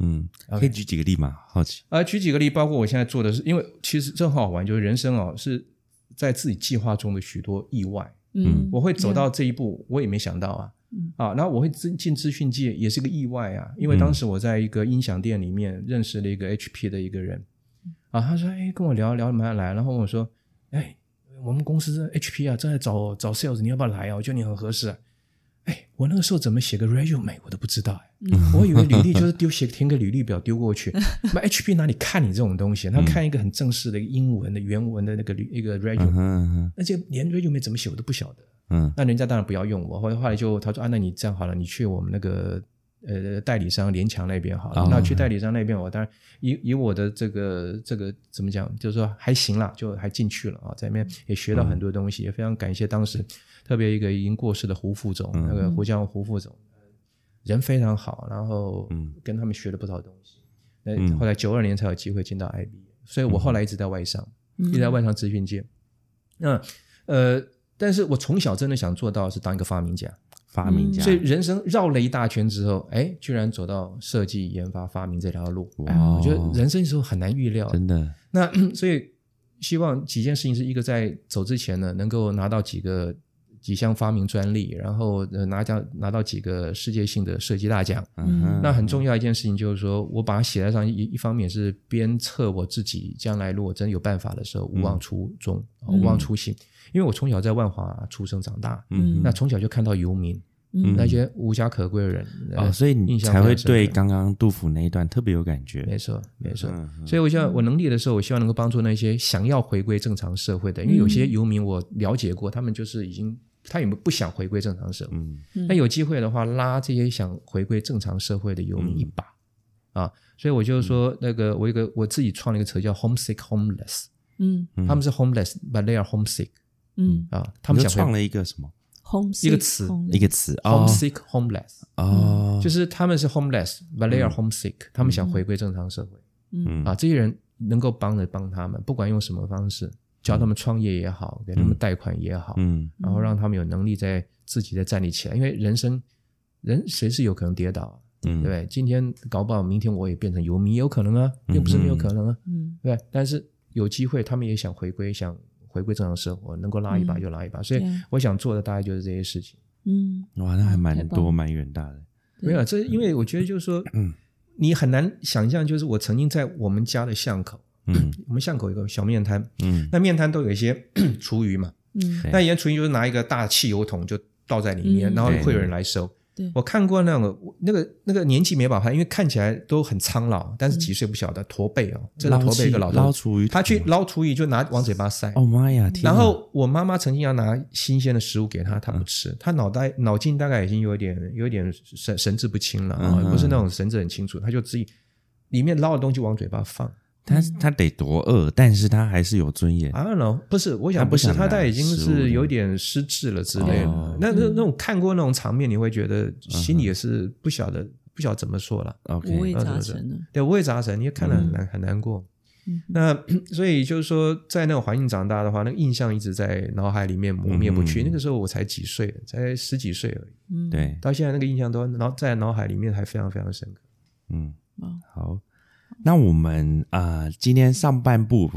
嗯，可以举几个例吗？好奇啊，举几个例，包括我现在做的是，因为其实这很好玩，就是人生哦，是在自己计划中的许多意外。嗯，我会走到这一步，我也没想到啊。啊，然后我会进进资讯界也是个意外啊，因为当时我在一个音响店里面认识了一个 HP 的一个人，啊，他说哎跟我聊聊么来，然后我说哎我们公司 HP 啊正在找找 sales，你要不要来啊？我觉得你很合适。哎，我那个时候怎么写个 resume 我都不知道哎，我以为履历就是丢写填个履历表丢过去，那 HP 哪里看你这种东西？他看一个很正式的英文的原文的那个一个 resume，那就连 resume 怎么写我都不晓得。嗯，那人家当然不要用我，后来后来就他说啊，那你这样好了，你去我们那个呃代理商联强那边好了。那去代理商那边，我当然以以我的这个这个怎么讲，就是说还行啦，就还进去了啊，在那边也学到很多东西，也非常感谢当时特别一个已经过世的胡副总，那个胡江胡副总，人非常好，然后跟他们学了不少东西。那后来九二年才有机会进到 IB，所以我后来一直在外商，一直在外商咨询界。那呃。但是我从小真的想做到是当一个发明家，发明家。所以人生绕了一大圈之后，哎，居然走到设计、研发、发明这条路。哇，我觉得人生时候很难预料，真的。那 所以希望几件事情是一个在走之前呢，能够拿到几个几项发明专利，然后拿奖拿到几个世界性的设计大奖。嗯，那很重要一件事情就是说我把它写在上一一方面是鞭策我自己，将来如果真有办法的时候，勿忘初衷，勿忘初心。因为我从小在万华出生长大，嗯，那从小就看到游民，那些无家可归的人啊，所以你才会对刚刚杜甫那一段特别有感觉。没错，没错。所以我希望我能力的时候，我希望能够帮助那些想要回归正常社会的，因为有些游民我了解过，他们就是已经他有没有不想回归正常社会。嗯，那有机会的话，拉这些想回归正常社会的游民一把？啊。所以我就说，那个我一个我自己创了一个词叫 “homesick homeless”。嗯，他们是 homeless，but they are homesick。嗯。啊，他们想创了一个什么？一个词，一个词，homesick homeless，哦，就是他们是 homeless，but they are homesick，他们想回归正常社会，嗯。啊，这些人能够帮的帮他们，不管用什么方式，教他们创业也好，给他们贷款也好，嗯，然后让他们有能力在自己再站立起来，因为人生人谁是有可能跌倒，嗯，对不对？今天搞不好明天我也变成游民，也有可能啊，又不是没有可能啊，嗯，对，但是有机会，他们也想回归，想。回归正常生活，能够拉一把就拉一把，所以我想做的大概就是这些事情。嗯，哇，那还蛮多、蛮远大的。没有，这因为我觉得就是说，嗯，你很难想象，就是我曾经在我们家的巷口，嗯，我们巷口有个小面摊，嗯，那面摊都有一些 厨余嘛，嗯，那以前厨余就是拿一个大汽油桶就倒在里面，然后会有人来收。我看过那个那个那个年纪没把拍，因为看起来都很苍老，但是几岁不晓得，驼背哦，真的驼背一个老捞厨余，他去捞厨余就拿往嘴巴塞。哦妈呀！然后我妈妈曾经要拿新鲜的食物给他，他不吃，他脑袋脑筋大概已经有点有点神神志不清了啊，不是那种神志很清楚，他就自己里面捞的东西往嘴巴放。他他得多饿，但是他还是有尊严。啊，no，不是，我想不是，他他已经是有点失智了之类的。那那那种看过那种场面，你会觉得心里也是不晓得不晓得怎么说了。五味杂陈对，五味杂陈，你也看了很难很难过。那 所以就是说，在那种环境长大的话，那个印象一直在脑海里面磨灭不去。那个时候我才几岁，才十几岁而已。对，到现在那个印象都脑在脑海里面还非常非常深刻。嗯，好。那我们啊，今天上半部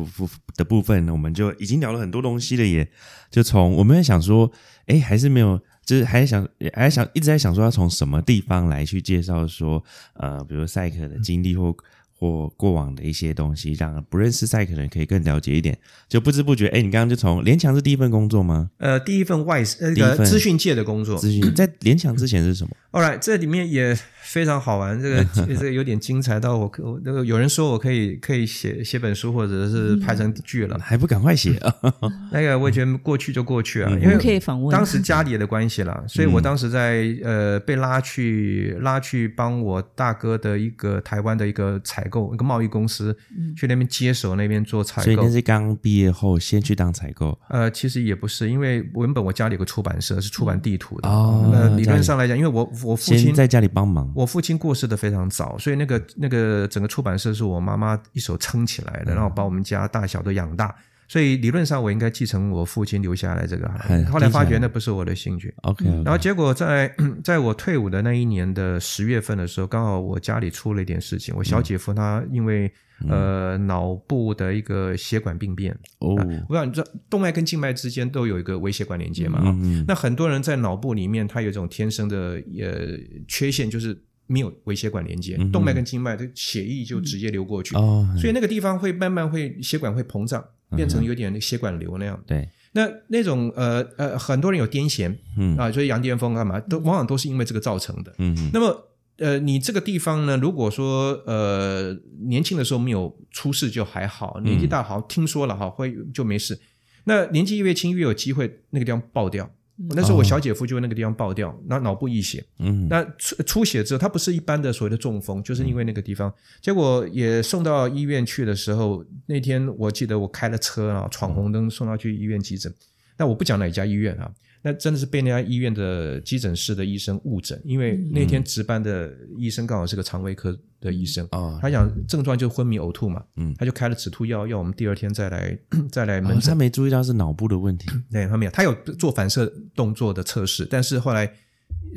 的部分呢，我们就已经聊了很多东西了，也就从我们在想说，哎，还是没有，就是还想，还想一直在想说，要从什么地方来去介绍说，呃，比如赛克的经历或。或过往的一些东西，让不认识赛克的人可以更了解一点。就不知不觉，哎，你刚刚就从联强是第一份工作吗？呃，第一份外呃个资讯界的工作。资讯在联强之前是什么？All right，这里面也非常好玩，这个 这个有点精彩到我可那个有人说我可以可以写写本书，或者是拍成剧了，还不赶快写啊？那个我觉得过去就过去啊，因为可以访问当时家里的关系了，所以我当时在呃被拉去拉去帮我大哥的一个台湾的一个采。购一个贸易公司，去那边接手那边做采购。所以那是刚毕业后先去当采购。呃，其实也不是，因为原本我家里有个出版社是出版地图的。哦，那理论上来讲，因为我我父亲在家里帮忙，我父亲过世的非常早，所以那个那个整个出版社是我妈妈一手撑起来的，然后把我们家大小都养大。所以理论上我应该继承我父亲留下来这个，后来发觉那不是我的兴趣。OK，然后结果在 在我退伍的那一年的十月份的时候，刚好我家里出了一点事情，我小姐夫他因为呃脑部的一个血管病变。哦，我想你知道动脉跟静脉之间都有一个微血管连接嘛？嗯那很多人在脑部里面他有一种天生的呃缺陷，就是没有微血管连接，动脉跟静脉的血液就直接流过去，所以那个地方会慢慢会血管会膨胀。变成有点血管瘤那样。对，那那种呃呃，很多人有癫痫，嗯啊，所以羊癫疯干嘛都往往都是因为这个造成的。嗯嗯。那么呃，你这个地方呢，如果说呃年轻的时候没有出事就还好，年纪大好听说了哈会就没事。那年纪越轻越有机会那个地方爆掉。那时候我小姐夫就那个地方爆掉，那脑部溢血，嗯，那出出血之后，他不是一般的所谓的中风，就是因为那个地方，结果也送到医院去的时候，那天我记得我开了车啊，闯红灯送他去医院急诊，那我不讲哪家医院啊。那真的是被那家医院的急诊室的医生误诊，因为那天值班的医生刚好是个肠胃科的医生。啊，他讲症状就昏迷呕吐嘛，嗯，他就开了止吐药，要我们第二天再来 再来门诊。他没注意到是脑部的问题，对，他没有，他有做反射动作的测试，但是后来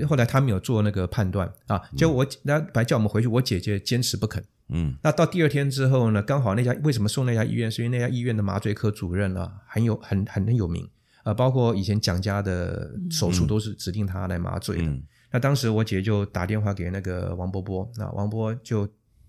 后来他没有做那个判断。啊，结果我那本来叫我们回去，我姐姐坚持不肯，嗯，那到第二天之后呢，刚好那家为什么送那家医院？是因为那家医院的麻醉科主任啊，很有很很很有名。呃，包括以前蒋家的手术都是指定他来麻醉的。那当时我姐就打电话给那个王波波，那王波就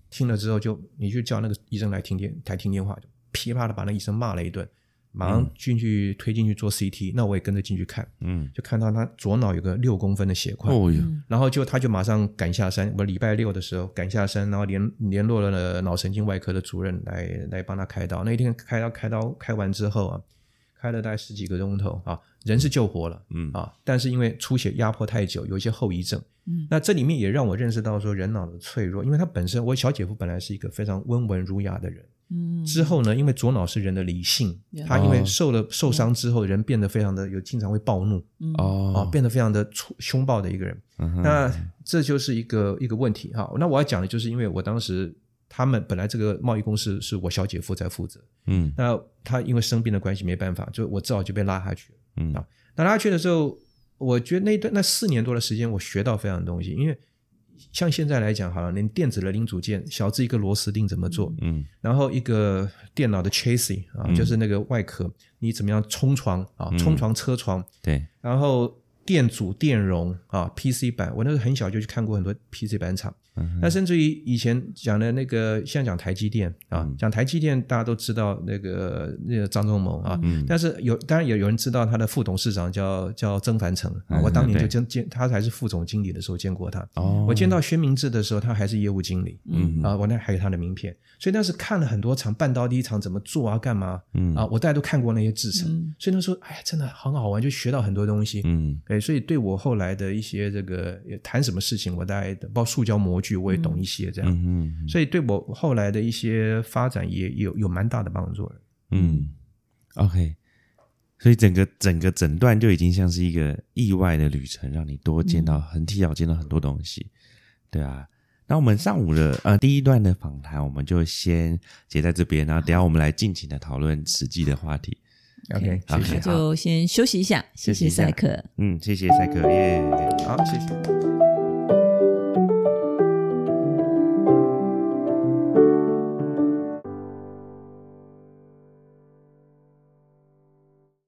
听了之后，就你就叫那个医生来听电来听电话，就噼啪的把那医生骂了一顿。马上进去推进去做 CT，那我也跟着进去看，嗯，就看到他左脑有个六公分的血块，哦哟，然后就他就马上赶下山，我礼拜六的时候赶下山，然后联联络了脑神经外科的主任来来帮他开刀。那一天开刀开刀开完之后啊，开了大概十几个钟头啊，人是救活了，嗯啊，但是因为出血压迫太久，有一些后遗症，嗯，那这里面也让我认识到说人脑的脆弱，因为他本身我小姐夫本来是一个非常温文儒雅的人。嗯，之后呢？因为左脑是人的理性，他因为受了受伤之后，人变得非常的有，经常会暴怒，哦，啊，变得非常的粗凶暴的一个人。那这就是一个一个问题哈。那我要讲的就是，因为我当时他们本来这个贸易公司是我小姐夫在负责，嗯，那他因为生病的关系没办法，就我只好就被拉下去，嗯。啊，那拉下去的时候，我觉得那段那四年多的时间，我学到非常多东西，因为。像现在来讲，好了，连电子的零组件，小至一个螺丝钉怎么做，嗯，然后一个电脑的 chassis 啊，就是那个外壳，你怎么样冲床啊，冲床车床，对，然后电阻、电容啊，PC 板，我那时候很小就去看过很多 PC 板厂。那甚至于以前讲的那个，像讲台积电啊，讲台积电，大家都知道那个那个张忠谋啊，但是有当然有有人知道他的副董事长叫叫曾凡成啊，我当年就见见他还是副总经理的时候见过他，我见到薛明志的时候，他还是业务经理，嗯。啊，我那还有他的名片，所以当时看了很多场半导体厂怎么做啊，干嘛，嗯。啊，我大家都看过那些制程，所以那时候哎呀，真的很好玩，就学到很多东西，嗯，哎，所以对我后来的一些这个谈什么事情，我大概包括塑胶模具。我也懂一些这样，所以对我后来的一些发展也有有蛮大的帮助嗯，OK，所以整个整个诊断就已经像是一个意外的旅程，让你多见到很提早见到很多东西，对啊。那我们上午的呃第一段的访谈，我们就先结在这边，然后等下我们来尽情的讨论实际的话题。OK，谢谢，就先休息一下，谢谢。赛克，嗯，谢谢赛克，耶，好，谢谢。